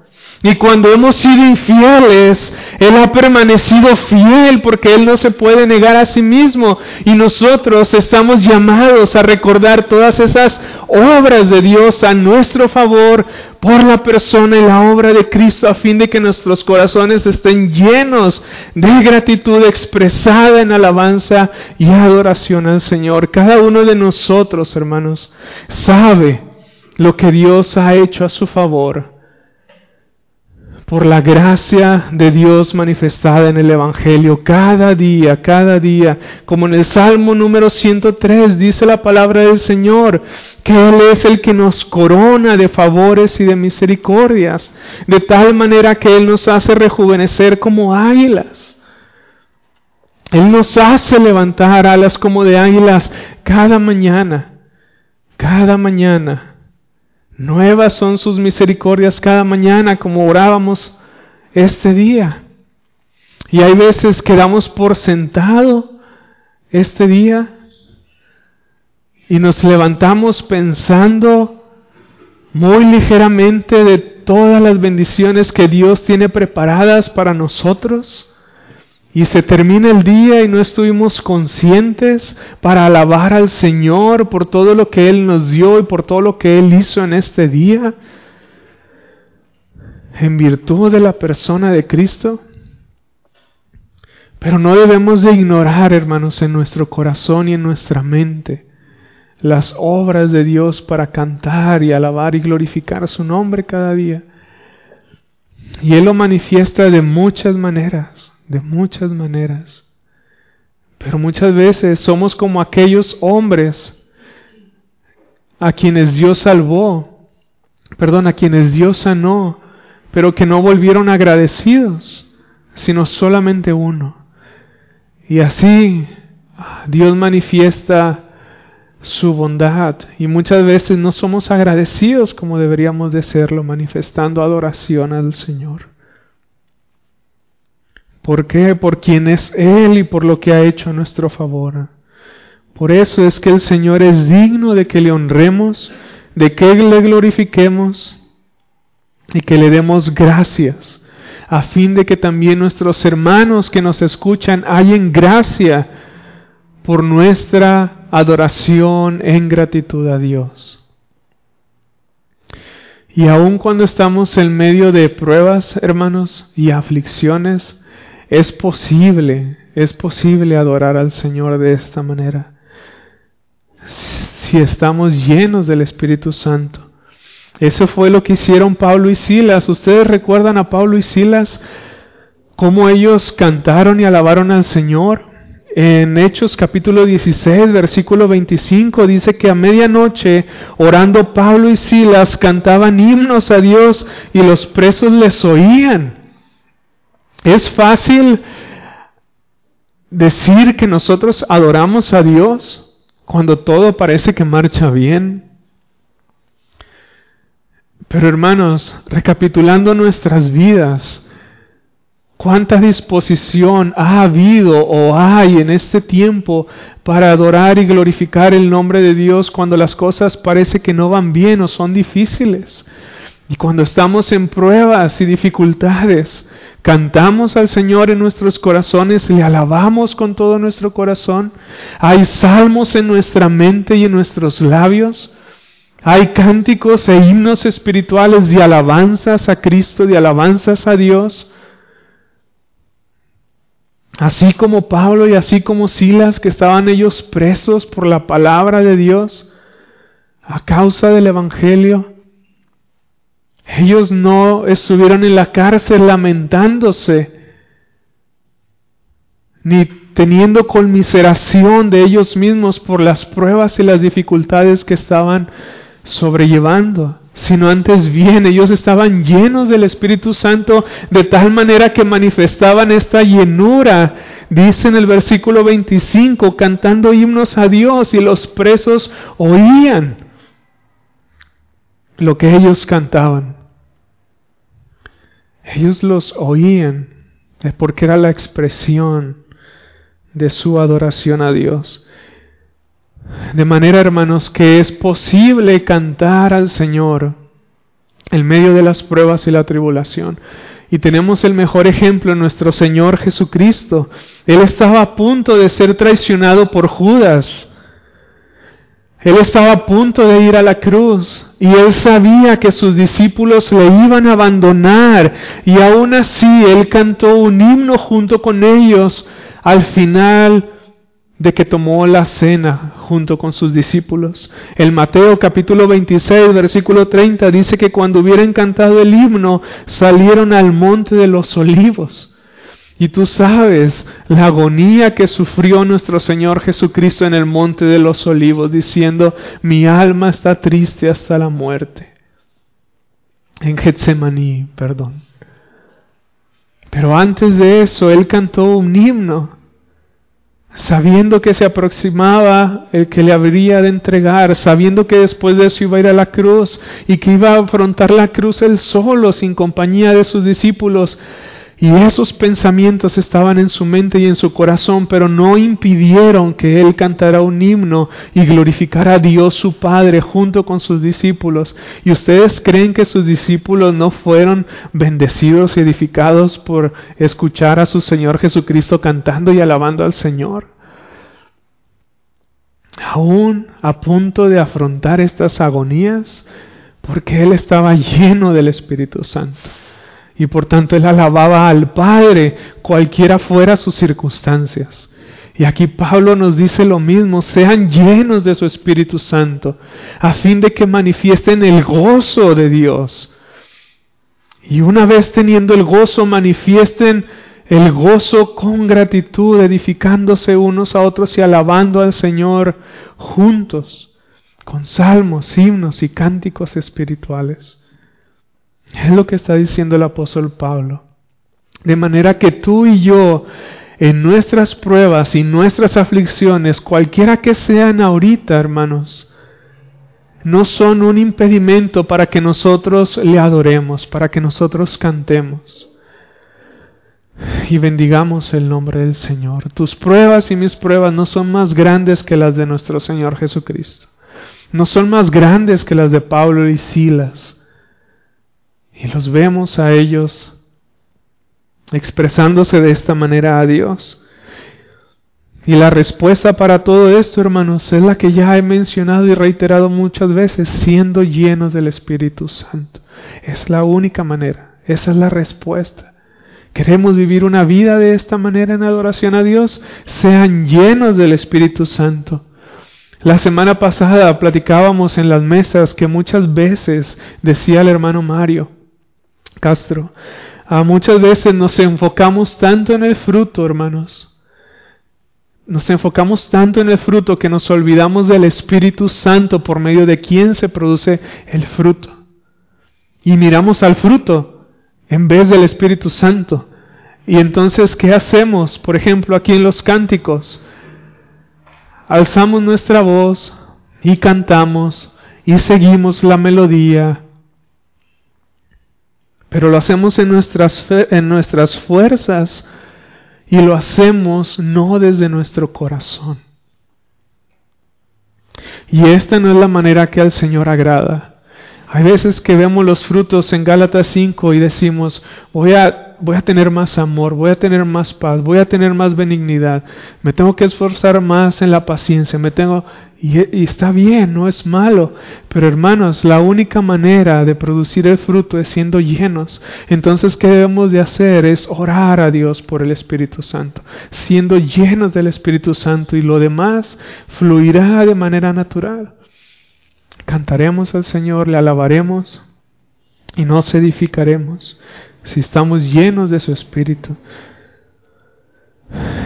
Y cuando hemos sido infieles, Él ha permanecido fiel porque Él no se puede negar a sí mismo. Y nosotros estamos llamados a recordar todas esas obras de Dios a nuestro favor por la persona y la obra de Cristo a fin de que nuestros corazones estén llenos de gratitud expresada en alabanza y adoración al Señor. Cada uno de nosotros, hermanos, sabe lo que Dios ha hecho a su favor por la gracia de Dios manifestada en el Evangelio cada día, cada día, como en el Salmo número 103 dice la palabra del Señor, que Él es el que nos corona de favores y de misericordias, de tal manera que Él nos hace rejuvenecer como águilas. Él nos hace levantar alas como de águilas cada mañana, cada mañana. Nuevas son sus misericordias cada mañana, como orábamos este día. Y hay veces que damos por sentado este día y nos levantamos pensando muy ligeramente de todas las bendiciones que Dios tiene preparadas para nosotros y se termina el día y no estuvimos conscientes para alabar al Señor por todo lo que Él nos dio y por todo lo que Él hizo en este día, en virtud de la persona de Cristo. Pero no debemos de ignorar, hermanos, en nuestro corazón y en nuestra mente las obras de Dios para cantar y alabar y glorificar su nombre cada día. Y Él lo manifiesta de muchas maneras de muchas maneras. Pero muchas veces somos como aquellos hombres a quienes Dios salvó, perdón, a quienes Dios sanó, pero que no volvieron agradecidos, sino solamente uno. Y así Dios manifiesta su bondad y muchas veces no somos agradecidos como deberíamos de serlo, manifestando adoración al Señor. ¿Por qué? Por quien es Él y por lo que ha hecho a nuestro favor. Por eso es que el Señor es digno de que le honremos, de que le glorifiquemos y que le demos gracias, a fin de que también nuestros hermanos que nos escuchan hallen gracia por nuestra adoración en gratitud a Dios. Y aun cuando estamos en medio de pruebas, hermanos, y aflicciones, es posible, es posible adorar al Señor de esta manera. Si estamos llenos del Espíritu Santo. Eso fue lo que hicieron Pablo y Silas. ¿Ustedes recuerdan a Pablo y Silas? Cómo ellos cantaron y alabaron al Señor. En Hechos capítulo 16, versículo 25, dice que a medianoche, orando Pablo y Silas, cantaban himnos a Dios y los presos les oían. Es fácil decir que nosotros adoramos a Dios cuando todo parece que marcha bien. Pero hermanos, recapitulando nuestras vidas, ¿Cuánta disposición ha habido o hay en este tiempo para adorar y glorificar el nombre de Dios cuando las cosas parece que no van bien o son difíciles? Y cuando estamos en pruebas y dificultades, cantamos al Señor en nuestros corazones, le alabamos con todo nuestro corazón. Hay salmos en nuestra mente y en nuestros labios. Hay cánticos e himnos espirituales de alabanzas a Cristo, de alabanzas a Dios. Así como Pablo y así como Silas, que estaban ellos presos por la palabra de Dios a causa del Evangelio, ellos no estuvieron en la cárcel lamentándose, ni teniendo conmiseración de ellos mismos por las pruebas y las dificultades que estaban sobrellevando sino antes bien ellos estaban llenos del Espíritu Santo de tal manera que manifestaban esta llenura, dice en el versículo 25, cantando himnos a Dios y los presos oían lo que ellos cantaban. Ellos los oían porque era la expresión de su adoración a Dios. De manera, hermanos, que es posible cantar al Señor en medio de las pruebas y la tribulación. Y tenemos el mejor ejemplo en nuestro Señor Jesucristo. Él estaba a punto de ser traicionado por Judas. Él estaba a punto de ir a la cruz y él sabía que sus discípulos le iban a abandonar y aún así él cantó un himno junto con ellos al final de que tomó la cena junto con sus discípulos. El Mateo capítulo 26, versículo 30 dice que cuando hubieran cantado el himno salieron al monte de los olivos. Y tú sabes la agonía que sufrió nuestro Señor Jesucristo en el monte de los olivos, diciendo, mi alma está triste hasta la muerte. En Getsemaní, perdón. Pero antes de eso, Él cantó un himno sabiendo que se aproximaba el que le habría de entregar, sabiendo que después de eso iba a ir a la cruz y que iba a afrontar la cruz él solo, sin compañía de sus discípulos, y esos pensamientos estaban en su mente y en su corazón, pero no impidieron que él cantara un himno y glorificara a Dios su Padre junto con sus discípulos. ¿Y ustedes creen que sus discípulos no fueron bendecidos y edificados por escuchar a su Señor Jesucristo cantando y alabando al Señor? Aún a punto de afrontar estas agonías, porque él estaba lleno del Espíritu Santo y por tanto él alababa al Padre, cualquiera fuera sus circunstancias. Y aquí Pablo nos dice lo mismo, sean llenos de su Espíritu Santo, a fin de que manifiesten el gozo de Dios. Y una vez teniendo el gozo, manifiesten el gozo con gratitud, edificándose unos a otros y alabando al Señor juntos, con salmos, himnos y cánticos espirituales. Es lo que está diciendo el apóstol Pablo. De manera que tú y yo, en nuestras pruebas y nuestras aflicciones, cualquiera que sean ahorita, hermanos, no son un impedimento para que nosotros le adoremos, para que nosotros cantemos y bendigamos el nombre del Señor. Tus pruebas y mis pruebas no son más grandes que las de nuestro Señor Jesucristo. No son más grandes que las de Pablo y Silas. Y los vemos a ellos expresándose de esta manera a Dios. Y la respuesta para todo esto, hermanos, es la que ya he mencionado y reiterado muchas veces, siendo llenos del Espíritu Santo. Es la única manera, esa es la respuesta. ¿Queremos vivir una vida de esta manera en adoración a Dios? Sean llenos del Espíritu Santo. La semana pasada platicábamos en las mesas que muchas veces, decía el hermano Mario Castro, a muchas veces nos enfocamos tanto en el fruto, hermanos, nos enfocamos tanto en el fruto que nos olvidamos del Espíritu Santo por medio de quien se produce el fruto. Y miramos al fruto en vez del Espíritu Santo. Y entonces, ¿qué hacemos? Por ejemplo, aquí en los cánticos, alzamos nuestra voz y cantamos y seguimos la melodía. Pero lo hacemos en nuestras, en nuestras fuerzas y lo hacemos no desde nuestro corazón. Y esta no es la manera que al Señor agrada. Hay veces que vemos los frutos en Gálatas 5 y decimos, voy a, voy a tener más amor, voy a tener más paz, voy a tener más benignidad, me tengo que esforzar más en la paciencia, me tengo, y, está bien, no es malo. Pero hermanos, la única manera de producir el fruto es siendo llenos. Entonces, ¿qué debemos de hacer? Es orar a Dios por el Espíritu Santo. Siendo llenos del Espíritu Santo y lo demás fluirá de manera natural. Cantaremos al Señor, le alabaremos y nos edificaremos si estamos llenos de su Espíritu.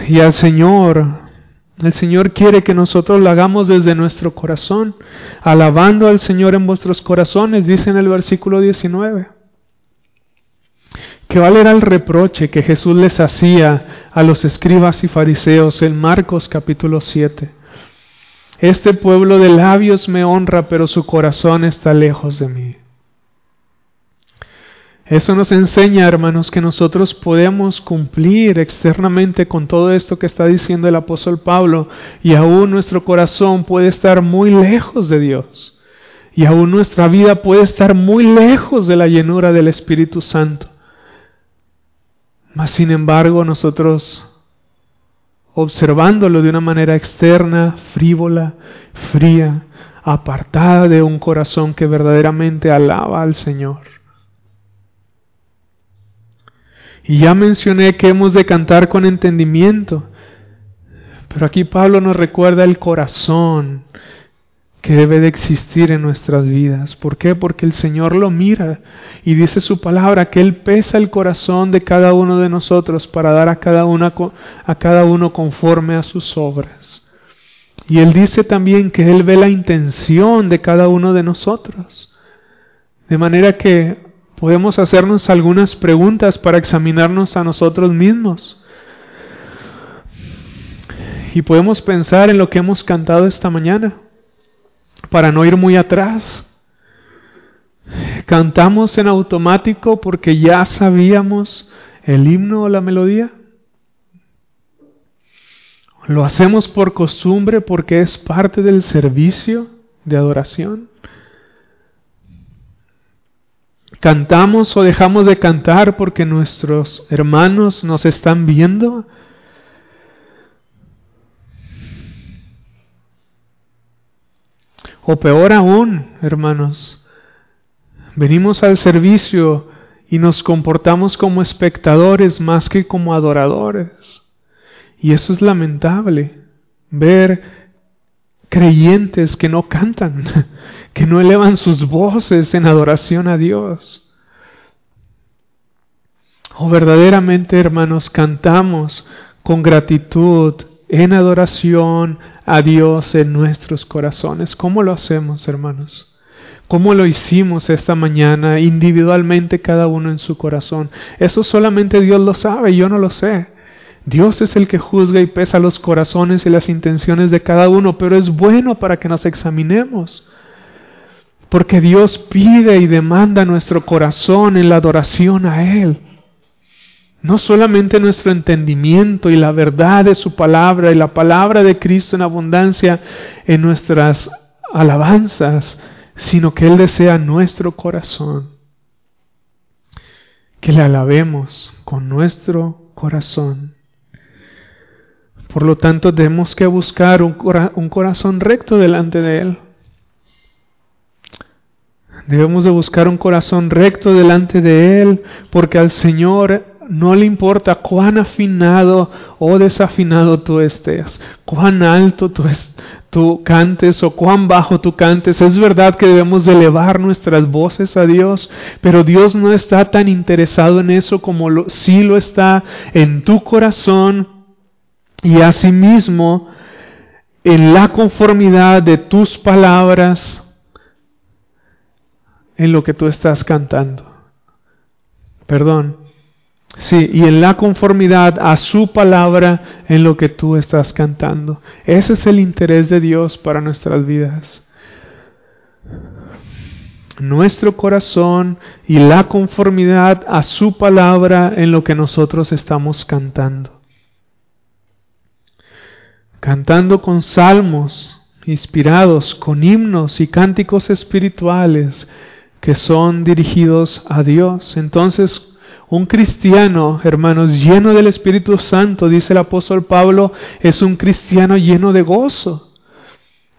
Y al Señor el Señor quiere que nosotros lo hagamos desde nuestro corazón, alabando al Señor en vuestros corazones, dice en el versículo 19. Que vale el reproche que Jesús les hacía a los escribas y fariseos en Marcos capítulo 7. Este pueblo de labios me honra, pero su corazón está lejos de mí. Eso nos enseña, hermanos, que nosotros podemos cumplir externamente con todo esto que está diciendo el apóstol Pablo y aún nuestro corazón puede estar muy lejos de Dios y aún nuestra vida puede estar muy lejos de la llenura del Espíritu Santo. Mas, sin embargo, nosotros, observándolo de una manera externa, frívola, fría, apartada de un corazón que verdaderamente alaba al Señor, Y ya mencioné que hemos de cantar con entendimiento. Pero aquí Pablo nos recuerda el corazón que debe de existir en nuestras vidas. ¿Por qué? Porque el Señor lo mira y dice su palabra que Él pesa el corazón de cada uno de nosotros para dar a cada, una, a cada uno conforme a sus obras. Y Él dice también que Él ve la intención de cada uno de nosotros. De manera que podemos hacernos algunas preguntas para examinarnos a nosotros mismos. Y podemos pensar en lo que hemos cantado esta mañana, para no ir muy atrás. ¿Cantamos en automático porque ya sabíamos el himno o la melodía? ¿Lo hacemos por costumbre porque es parte del servicio de adoración? ¿Cantamos o dejamos de cantar porque nuestros hermanos nos están viendo? O peor aún, hermanos, venimos al servicio y nos comportamos como espectadores más que como adoradores. Y eso es lamentable, ver creyentes que no cantan, que no elevan sus voces en adoración a Dios. O verdaderamente, hermanos, cantamos con gratitud en adoración a Dios en nuestros corazones. ¿Cómo lo hacemos, hermanos? ¿Cómo lo hicimos esta mañana individualmente cada uno en su corazón? Eso solamente Dios lo sabe, yo no lo sé. Dios es el que juzga y pesa los corazones y las intenciones de cada uno, pero es bueno para que nos examinemos. Porque Dios pide y demanda nuestro corazón en la adoración a Él. No solamente nuestro entendimiento y la verdad de su palabra y la palabra de Cristo en abundancia en nuestras alabanzas, sino que Él desea nuestro corazón. Que le alabemos con nuestro corazón. Por lo tanto, tenemos que buscar un, un corazón recto delante de Él. Debemos de buscar un corazón recto delante de Él, porque al Señor no le importa cuán afinado o desafinado tú estés, cuán alto tú, cantes o cuán bajo tú cantes. Es verdad que debemos de elevar nuestras voces a Dios, pero Dios no está tan interesado en eso como lo, sí lo está en tu corazón y asimismo en la conformidad de tus palabras en lo que tú estás cantando. Perdón. Sí, y en la conformidad a su palabra en lo que tú estás cantando. Ese es el interés de Dios para nuestras vidas. Nuestro corazón y la conformidad a su palabra en lo que nosotros estamos cantando. Cantando con salmos inspirados, con himnos y cánticos espirituales, que son dirigidos a Dios. Entonces, un cristiano, hermanos, lleno del Espíritu Santo, dice el apóstol Pablo, es un cristiano lleno de gozo.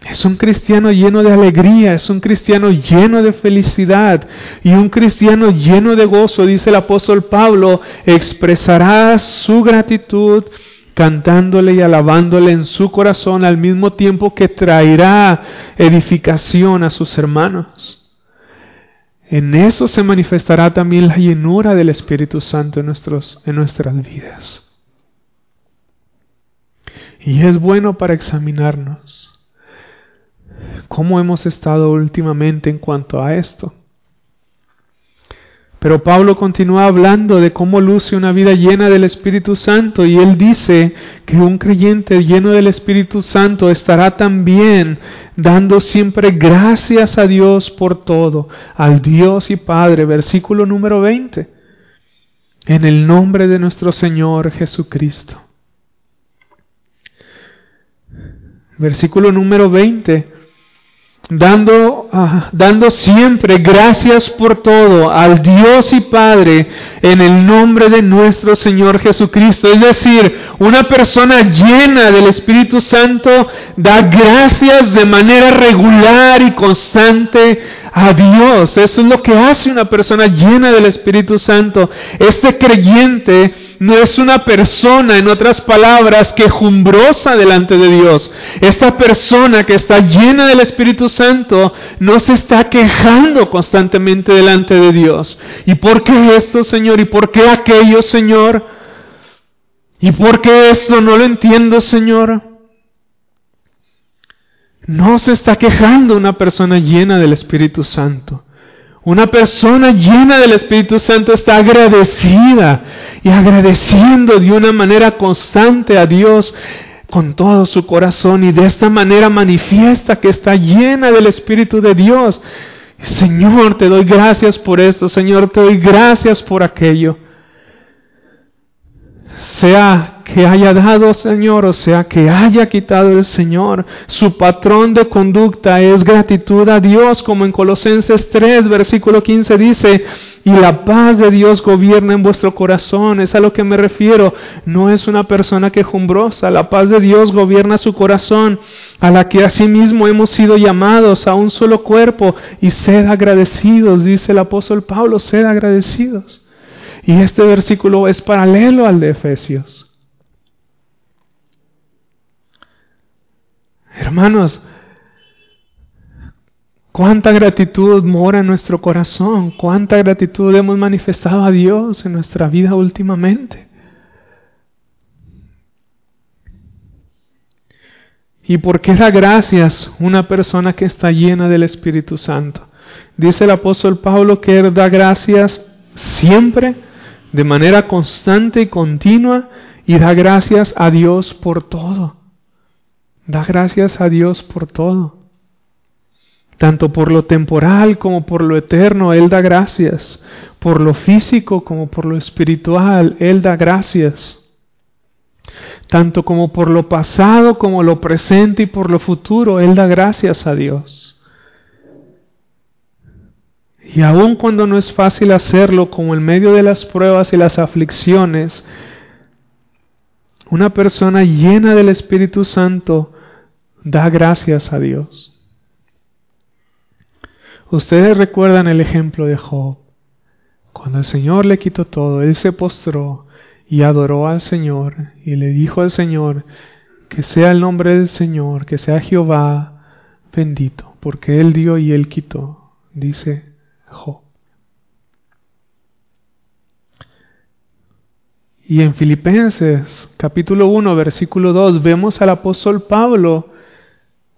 Es un cristiano lleno de alegría, es un cristiano lleno de felicidad y un cristiano lleno de gozo, dice el apóstol Pablo, expresará su gratitud cantándole y alabándole en su corazón al mismo tiempo que traerá edificación a sus hermanos. En eso se manifestará también la llenura del Espíritu Santo en, nuestros, en nuestras vidas. Y es bueno para examinarnos cómo hemos estado últimamente en cuanto a esto. Pero Pablo continúa hablando de cómo luce una vida llena del Espíritu Santo y él dice que un creyente lleno del Espíritu Santo estará también dando siempre gracias a Dios por todo, al Dios y Padre, versículo número 20, en el nombre de nuestro Señor Jesucristo. Versículo número 20 dando, ah, dando siempre gracias por todo al Dios y Padre en el nombre de nuestro Señor Jesucristo. Es decir, una persona llena del Espíritu Santo da gracias de manera regular y constante a Dios. Eso es lo que hace una persona llena del Espíritu Santo. Este creyente no es una persona, en otras palabras, quejumbrosa delante de Dios. Esta persona que está llena del Espíritu Santo no se está quejando constantemente delante de Dios. ¿Y por qué esto, Señor? ¿Y por qué aquello, Señor? ¿Y por qué esto? No lo entiendo, Señor. No se está quejando una persona llena del Espíritu Santo. Una persona llena del Espíritu Santo está agradecida y agradeciendo de una manera constante a Dios con todo su corazón y de esta manera manifiesta que está llena del Espíritu de Dios. Señor, te doy gracias por esto, Señor, te doy gracias por aquello sea que haya dado Señor o sea que haya quitado el Señor. Su patrón de conducta es gratitud a Dios, como en Colosenses 3, versículo 15 dice, y la paz de Dios gobierna en vuestro corazón. Es a lo que me refiero. No es una persona quejumbrosa. La paz de Dios gobierna su corazón, a la que asimismo hemos sido llamados a un solo cuerpo. Y sed agradecidos, dice el apóstol Pablo, sed agradecidos. Y este versículo es paralelo al de Efesios. Hermanos, cuánta gratitud mora en nuestro corazón, cuánta gratitud hemos manifestado a Dios en nuestra vida últimamente. ¿Y por qué da gracias una persona que está llena del Espíritu Santo? Dice el apóstol Pablo que da gracias siempre de manera constante y continua y da gracias a Dios por todo. Da gracias a Dios por todo. Tanto por lo temporal como por lo eterno, Él da gracias. Por lo físico como por lo espiritual, Él da gracias. Tanto como por lo pasado como lo presente y por lo futuro, Él da gracias a Dios. Y aun cuando no es fácil hacerlo, como en medio de las pruebas y las aflicciones, Una persona llena del Espíritu Santo da gracias a Dios. Ustedes recuerdan el ejemplo de Job. Cuando el Señor le quitó todo, él se postró y adoró al Señor y le dijo al Señor, que sea el nombre del Señor, que sea Jehová bendito, porque Él dio y Él quitó, dice Y en Filipenses capítulo 1, versículo 2, vemos al apóstol Pablo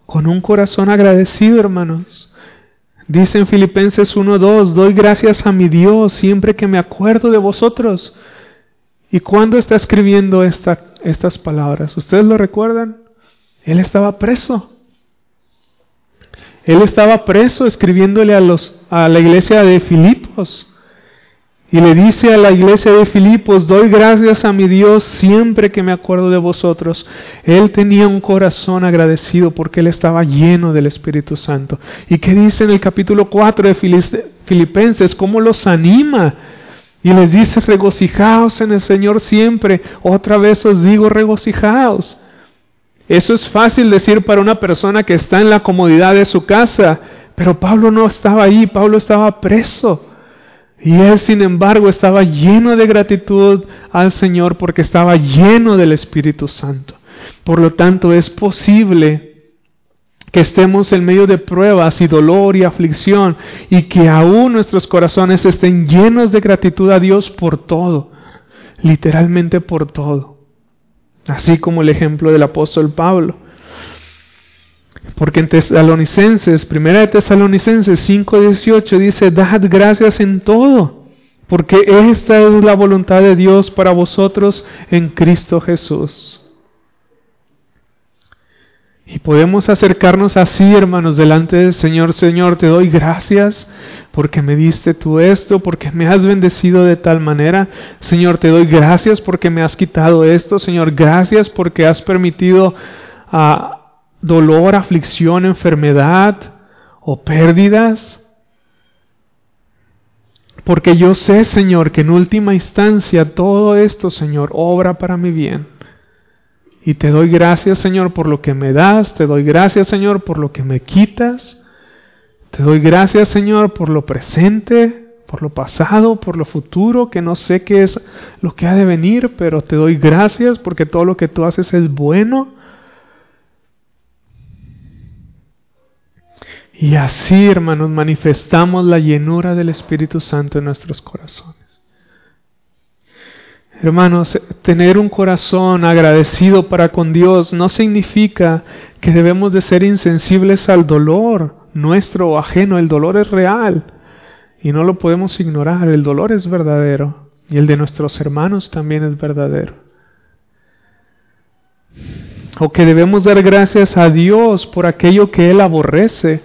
con un corazón agradecido, hermanos. Dice en Filipenses 1, 2, doy gracias a mi Dios siempre que me acuerdo de vosotros. ¿Y cuándo está escribiendo estas palabras? ¿Ustedes lo recuerdan? Él estaba preso. Él estaba preso escribiéndole a, los, a la iglesia de Filipos. Y le dice a la iglesia de Filipos, doy gracias a mi Dios siempre que me acuerdo de vosotros. Él tenía un corazón agradecido porque él estaba lleno del Espíritu Santo. ¿Y qué dice en el capítulo 4 de Filipenses? ¿Cómo los anima? Y les dice, regocijaos en el Señor siempre. Otra vez os digo, regocijaos. Eso es fácil decir para una persona que está en la comodidad de su casa, pero Pablo no estaba ahí, Pablo estaba preso. Y él, sin embargo, estaba lleno de gratitud al Señor porque estaba lleno del Espíritu Santo. Por lo tanto, es posible que estemos en medio de pruebas y dolor y aflicción y que aún nuestros corazones estén llenos de gratitud a Dios por todo, literalmente por todo. Así como el ejemplo del apóstol Pablo. Porque en Tesalonicenses, primera de Tesalonicenses 5:18 dice, "Dad gracias en todo, porque esta es la voluntad de Dios para vosotros en Cristo Jesús." Y podemos acercarnos así, hermanos, delante del Señor. Señor, te doy gracias porque me diste tú esto, porque me has bendecido de tal manera. Señor, te doy gracias porque me has quitado esto. Señor, gracias porque has permitido a dolor, aflicción, enfermedad o pérdidas. Porque yo sé, Señor, que en última instancia todo esto, Señor, obra para mi bien. Y te doy gracias, Señor, por lo que me das. Te doy gracias, Señor, por lo que me quitas. Te doy gracias, Señor, por lo presente, por lo pasado, por lo futuro, que no sé qué es lo que ha de venir, pero te doy gracias porque todo lo que tú haces es bueno. Y así, hermanos, manifestamos la llenura del Espíritu Santo en nuestros corazones. Hermanos, tener un corazón agradecido para con Dios no significa que debemos de ser insensibles al dolor nuestro o ajeno. El dolor es real y no lo podemos ignorar. El dolor es verdadero y el de nuestros hermanos también es verdadero. O que debemos dar gracias a Dios por aquello que Él aborrece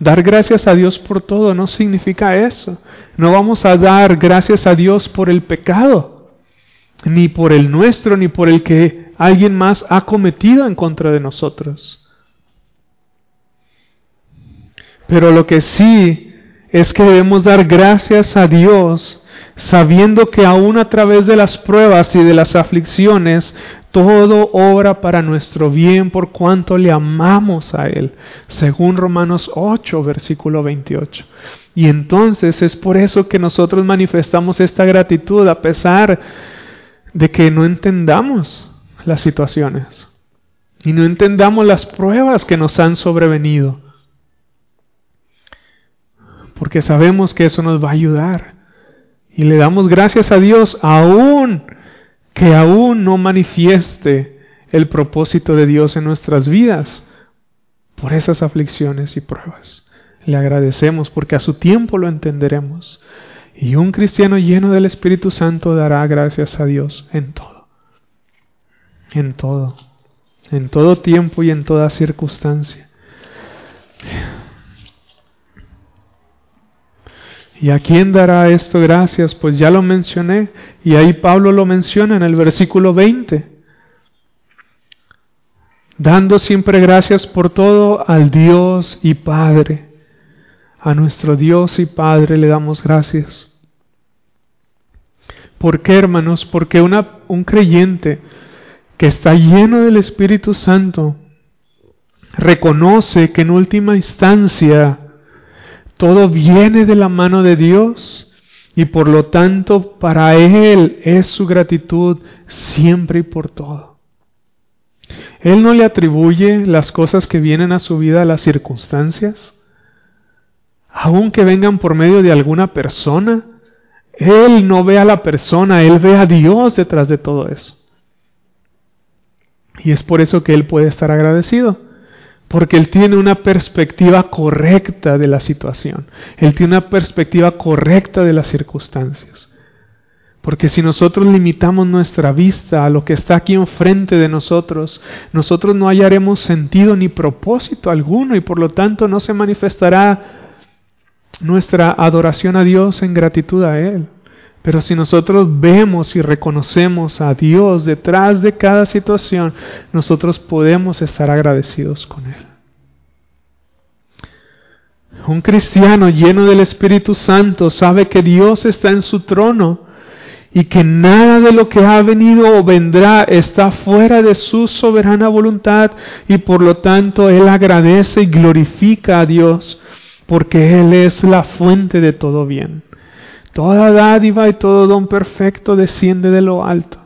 Dar gracias a Dios por todo no significa eso. No vamos a dar gracias a Dios por el pecado, ni por el nuestro, ni por el que alguien más ha cometido en contra de nosotros. Pero lo que sí es que debemos dar gracias a Dios sabiendo que aún a través de las pruebas y de las aflicciones todo obra para nuestro bien por cuanto le amamos a Él, según Romanos 8, versículo 28. Y entonces es por eso que nosotros manifestamos esta gratitud a pesar de que no entendamos las situaciones y no entendamos las pruebas que nos han sobrevenido. Porque sabemos que eso nos va a ayudar. Y le damos gracias a Dios aún que aún no manifieste el propósito de Dios en nuestras vidas por esas aflicciones y pruebas. Le agradecemos porque a su tiempo lo entenderemos. Y un cristiano lleno del Espíritu Santo dará gracias a Dios en todo. En todo. En todo tiempo y en toda circunstancia. ¿Y a quién dará esto gracias? Pues ya lo mencioné, y ahí Pablo lo menciona en el versículo 20. Dando siempre gracias por todo al Dios y Padre. A nuestro Dios y Padre le damos gracias. ¿Por qué, hermanos? Porque un creyente que está lleno del Espíritu Santo, reconoce que en última instancia todo viene de la mano de Dios y por lo tanto para Él es su gratitud siempre y por todo. Él no le atribuye las cosas que vienen a su vida a las circunstancias, aunque vengan por medio de alguna persona. Él no ve a la persona, Él ve a Dios detrás de todo eso. Y es por eso que Él puede estar agradecido porque Él tiene una perspectiva correcta de la situación, Él tiene una perspectiva correcta de las circunstancias. Porque si nosotros limitamos nuestra vista a lo que está aquí enfrente de nosotros, nosotros no hallaremos sentido ni propósito alguno y por lo tanto no se manifestará nuestra adoración a Dios en gratitud a Él. Pero si nosotros vemos y reconocemos a Dios detrás de cada situación, nosotros podemos estar agradecidos con Él. Un cristiano lleno del Espíritu Santo sabe que Dios está en su trono y que nada de lo que ha venido o vendrá está fuera de su soberana voluntad y por lo tanto Él agradece y glorifica a Dios porque Él es la fuente de todo bien. Toda dádiva y todo don perfecto desciende de lo alto,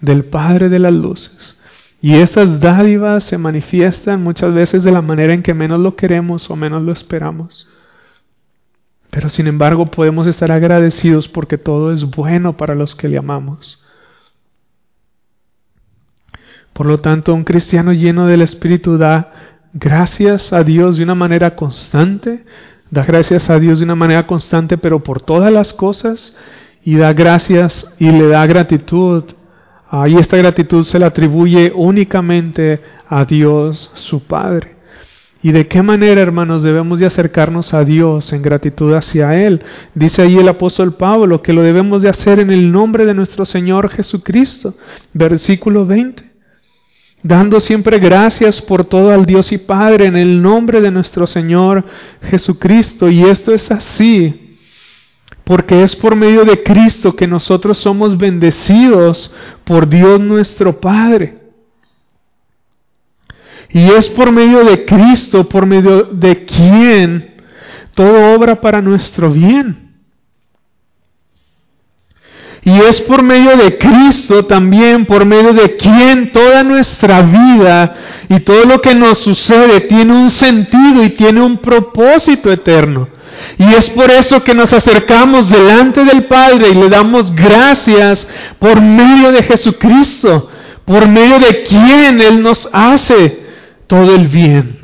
del Padre de las luces. Y esas dádivas se manifiestan muchas veces de la manera en que menos lo queremos o menos lo esperamos. Pero sin embargo podemos estar agradecidos porque todo es bueno para los que le amamos. Por lo tanto, un cristiano lleno del Espíritu da gracias a Dios de una manera constante, Da gracias a Dios de una manera constante, pero por todas las cosas, y da gracias y le da gratitud. y esta gratitud se la atribuye únicamente a Dios, su Padre. ¿Y de qué manera, hermanos, debemos de acercarnos a Dios en gratitud hacia Él? Dice ahí el apóstol Pablo que lo debemos de hacer en el nombre de nuestro Señor Jesucristo. Versículo 20 dando siempre gracias por todo al Dios y Padre en el nombre de nuestro Señor Jesucristo. Y esto es así, porque es por medio de Cristo que nosotros somos bendecidos por Dios nuestro Padre. Y es por medio de Cristo, por medio de quien todo obra para nuestro bien. Y es por medio de Cristo también, por medio de quien toda nuestra vida y todo lo que nos sucede tiene un sentido y tiene un propósito eterno. Y es por eso que nos acercamos delante del Padre y le damos gracias por medio de Jesucristo, por medio de quien Él nos hace todo el bien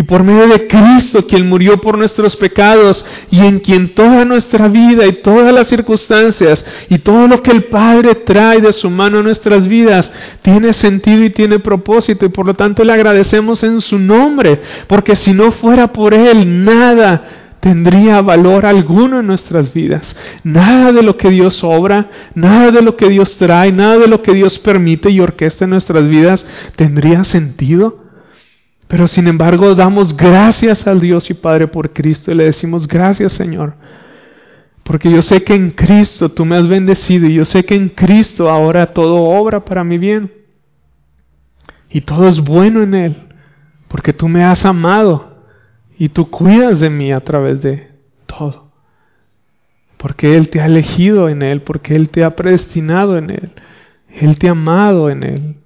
y por medio de Cristo, quien murió por nuestros pecados y en quien toda nuestra vida y todas las circunstancias y todo lo que el Padre trae de su mano a nuestras vidas tiene sentido y tiene propósito y por lo tanto le agradecemos en su nombre, porque si no fuera por Él, nada tendría valor alguno en nuestras vidas. Nada de lo que Dios obra, nada de lo que Dios trae, nada de lo que Dios permite y orquesta en nuestras vidas tendría sentido. Pero sin embargo damos gracias al Dios y Padre por Cristo y le decimos gracias Señor. Porque yo sé que en Cristo tú me has bendecido y yo sé que en Cristo ahora todo obra para mi bien. Y todo es bueno en Él. Porque tú me has amado y tú cuidas de mí a través de todo. Porque Él te ha elegido en Él, porque Él te ha predestinado en Él. Él te ha amado en Él.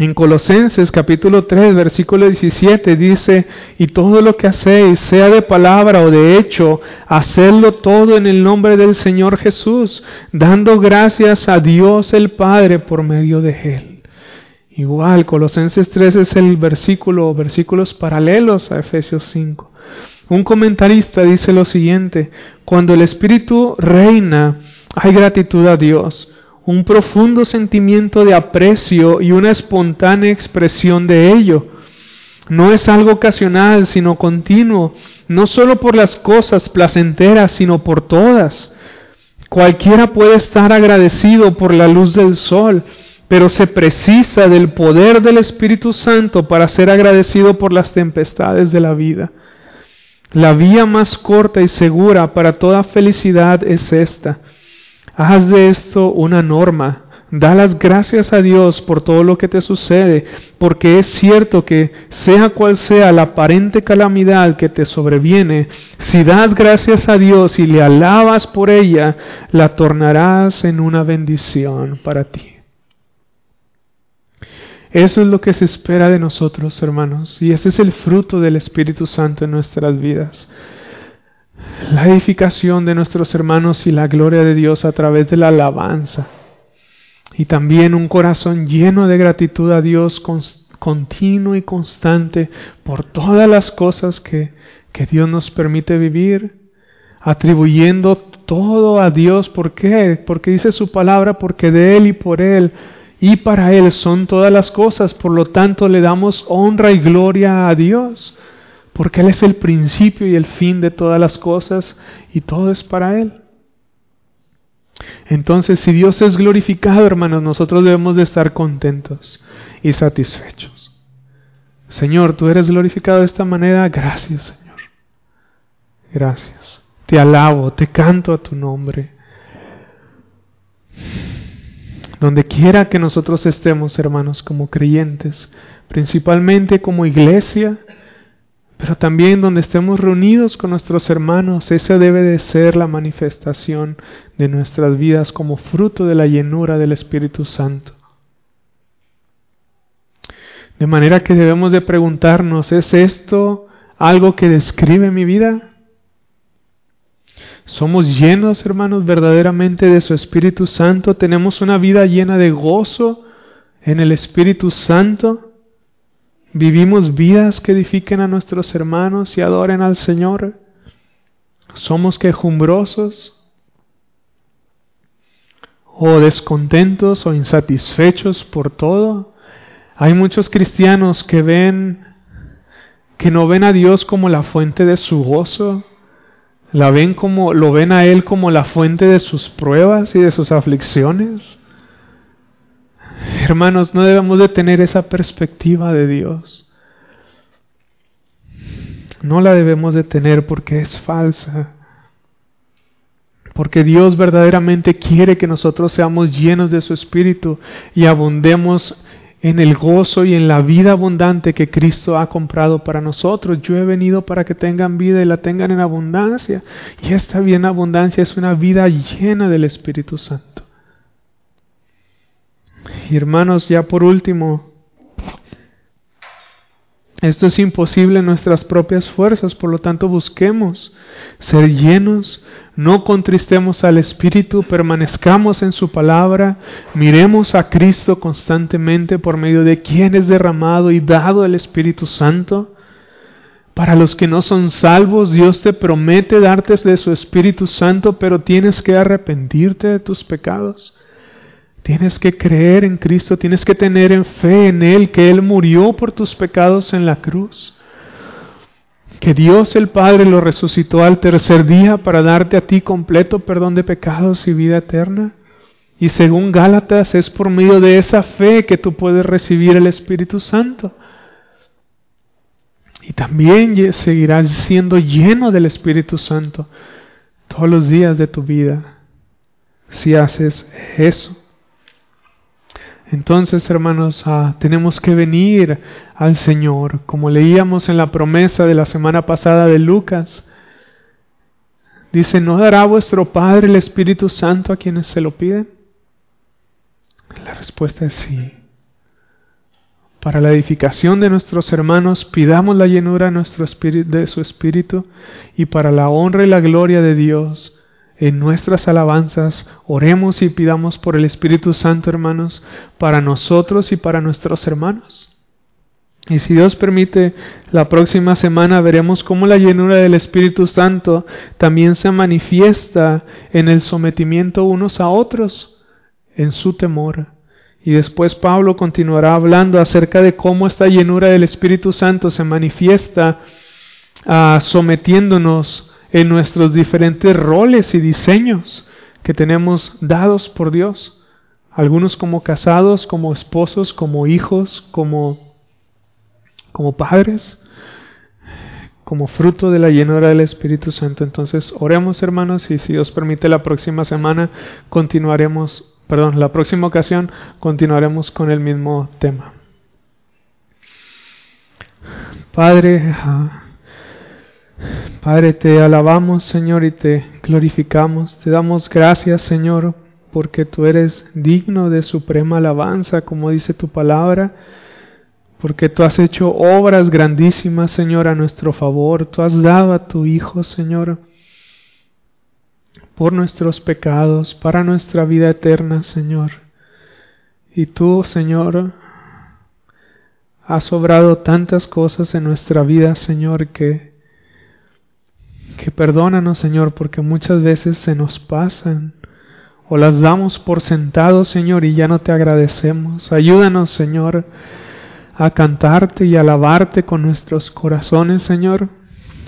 En Colosenses capítulo 3, versículo 17 dice, y todo lo que hacéis, sea de palabra o de hecho, hacedlo todo en el nombre del Señor Jesús, dando gracias a Dios el Padre por medio de Él. Igual, Colosenses 3 es el versículo, versículos paralelos a Efesios 5. Un comentarista dice lo siguiente, cuando el Espíritu reina, hay gratitud a Dios un profundo sentimiento de aprecio y una espontánea expresión de ello. No es algo ocasional, sino continuo, no solo por las cosas placenteras, sino por todas. Cualquiera puede estar agradecido por la luz del sol, pero se precisa del poder del Espíritu Santo para ser agradecido por las tempestades de la vida. La vía más corta y segura para toda felicidad es esta Haz de esto una norma, Da las gracias a Dios por todo lo que te sucede, porque es cierto que sea cual sea la aparente calamidad que te sobreviene, si das gracias a Dios y le alabas por ella, la tornarás en una bendición para ti. Eso es lo que se espera de nosotros, hermanos, y ese es el fruto del Espíritu Santo en nuestras vidas. La edificación de nuestros hermanos y la gloria de Dios a través de la alabanza y también un corazón lleno de gratitud a Dios continuo y constante por todas las cosas que, que Dios nos permite vivir, atribuyendo todo a Dios. ¿Por qué? Porque dice su palabra, porque de Él y por Él y para Él son todas las cosas. Por lo tanto, le damos honra y gloria a Dios, porque Él es el principio y el fin de todas las cosas y todo es para Él. Entonces, si Dios es glorificado, hermanos, nosotros debemos de estar contentos y satisfechos. Señor, tú eres glorificado de esta manera. Gracias, Señor. Gracias. Te alabo, te canto a tu nombre. Donde quiera que nosotros estemos, hermanos, como creyentes, principalmente como iglesia, pero también donde estemos reunidos con nuestros hermanos, esa debe de ser la manifestación de nuestras vidas como fruto de la llenura del Espíritu Santo. De manera que debemos de preguntarnos, ¿es esto algo que describe mi vida? ¿Somos llenos, hermanos, verdaderamente de su Espíritu Santo? ¿Tenemos una vida llena de gozo en el Espíritu Santo? Vivimos vidas que edifiquen a nuestros hermanos y adoren al Señor. Somos quejumbrosos o descontentos o insatisfechos por todo. Hay muchos cristianos que ven que no ven a Dios como la fuente de su gozo, la ven como lo ven a él como la fuente de sus pruebas y de sus aflicciones. Hermanos, no debemos de tener esa perspectiva de Dios. No la debemos de tener porque es falsa. Porque Dios verdaderamente quiere que nosotros seamos llenos de su Espíritu y abundemos en el gozo y en la vida abundante que Cristo ha comprado para nosotros. Yo he venido para que tengan vida y la tengan en abundancia. Y esta vida en abundancia es una vida llena del Espíritu Santo. Hermanos, ya por último, esto es imposible en nuestras propias fuerzas, por lo tanto busquemos ser llenos, no contristemos al Espíritu, permanezcamos en su palabra, miremos a Cristo constantemente por medio de quien es derramado y dado el Espíritu Santo. Para los que no son salvos, Dios te promete darte de su Espíritu Santo, pero tienes que arrepentirte de tus pecados. Tienes que creer en Cristo, tienes que tener en fe en Él, que Él murió por tus pecados en la cruz, que Dios el Padre lo resucitó al tercer día para darte a ti completo perdón de pecados y vida eterna. Y según Gálatas es por medio de esa fe que tú puedes recibir el Espíritu Santo. Y también seguirás siendo lleno del Espíritu Santo todos los días de tu vida si haces eso. Entonces, hermanos, ah, tenemos que venir al Señor, como leíamos en la promesa de la semana pasada de Lucas. Dice, ¿no dará vuestro Padre el Espíritu Santo a quienes se lo piden? La respuesta es sí. Para la edificación de nuestros hermanos, pidamos la llenura de, su Espíritu y para la honra y la gloria de Dios en nuestras alabanzas, oremos y pidamos por el Espíritu Santo, hermanos, para nosotros y para nuestros hermanos. Y si Dios permite, la próxima semana veremos cómo la llenura del Espíritu Santo también se manifiesta en el sometimiento unos a otros, en su temor. Y después Pablo continuará hablando acerca de cómo esta llenura del Espíritu Santo se manifiesta ah, sometiéndonos en nuestros diferentes roles y diseños que tenemos dados por Dios. Algunos como casados, como esposos, como hijos, como, como padres, como fruto de la llenura del Espíritu Santo. Entonces, oremos hermanos y si Dios permite la próxima semana continuaremos, perdón, la próxima ocasión continuaremos con el mismo tema. Padre, Padre, te alabamos, Señor, y te glorificamos. Te damos gracias, Señor, porque tú eres digno de suprema alabanza, como dice tu palabra, porque tú has hecho obras grandísimas, Señor, a nuestro favor. Tú has dado a tu Hijo, Señor, por nuestros pecados, para nuestra vida eterna, Señor. Y tú, Señor, has obrado tantas cosas en nuestra vida, Señor, que que perdónanos, Señor, porque muchas veces se nos pasan o las damos por sentado, Señor, y ya no te agradecemos. Ayúdanos, Señor, a cantarte y alabarte con nuestros corazones, Señor,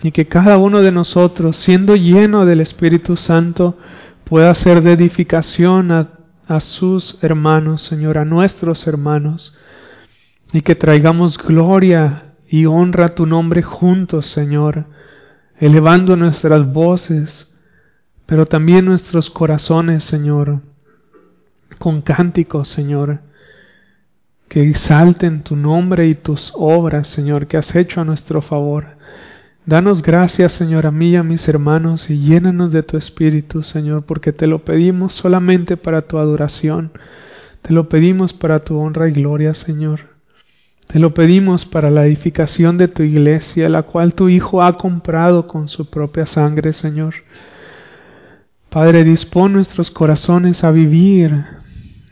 y que cada uno de nosotros, siendo lleno del Espíritu Santo, pueda ser de edificación a, a sus hermanos, Señor, a nuestros hermanos, y que traigamos gloria y honra a tu nombre juntos, Señor elevando nuestras voces, pero también nuestros corazones, Señor, con cánticos, Señor, que exalten tu nombre y tus obras, Señor, que has hecho a nuestro favor. Danos gracias, Señor, a mí y a mis hermanos, y llénanos de tu Espíritu, Señor, porque te lo pedimos solamente para tu adoración. Te lo pedimos para tu honra y gloria, Señor. Te lo pedimos para la edificación de tu iglesia, la cual tu Hijo ha comprado con su propia sangre, Señor. Padre, dispón nuestros corazones a vivir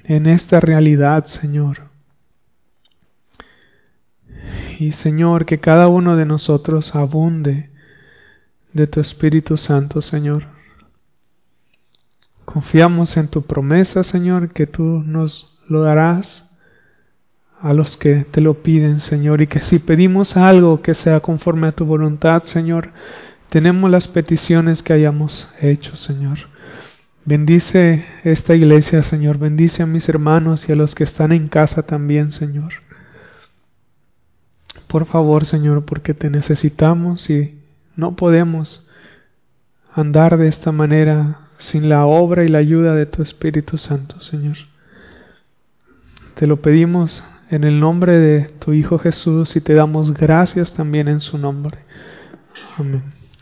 en esta realidad, Señor. Y Señor, que cada uno de nosotros abunde de tu Espíritu Santo, Señor. Confiamos en tu promesa, Señor, que tú nos lo darás a los que te lo piden, Señor, y que si pedimos algo que sea conforme a tu voluntad, Señor, tenemos las peticiones que hayamos hecho, Señor. Bendice esta iglesia, Señor, bendice a mis hermanos y a los que están en casa también, Señor. Por favor, Señor, porque te necesitamos y no podemos andar de esta manera sin la obra y la ayuda de tu Espíritu Santo, Señor. Te lo pedimos en el nombre de tu Hijo Jesús y te damos gracias también en su nombre. Amén.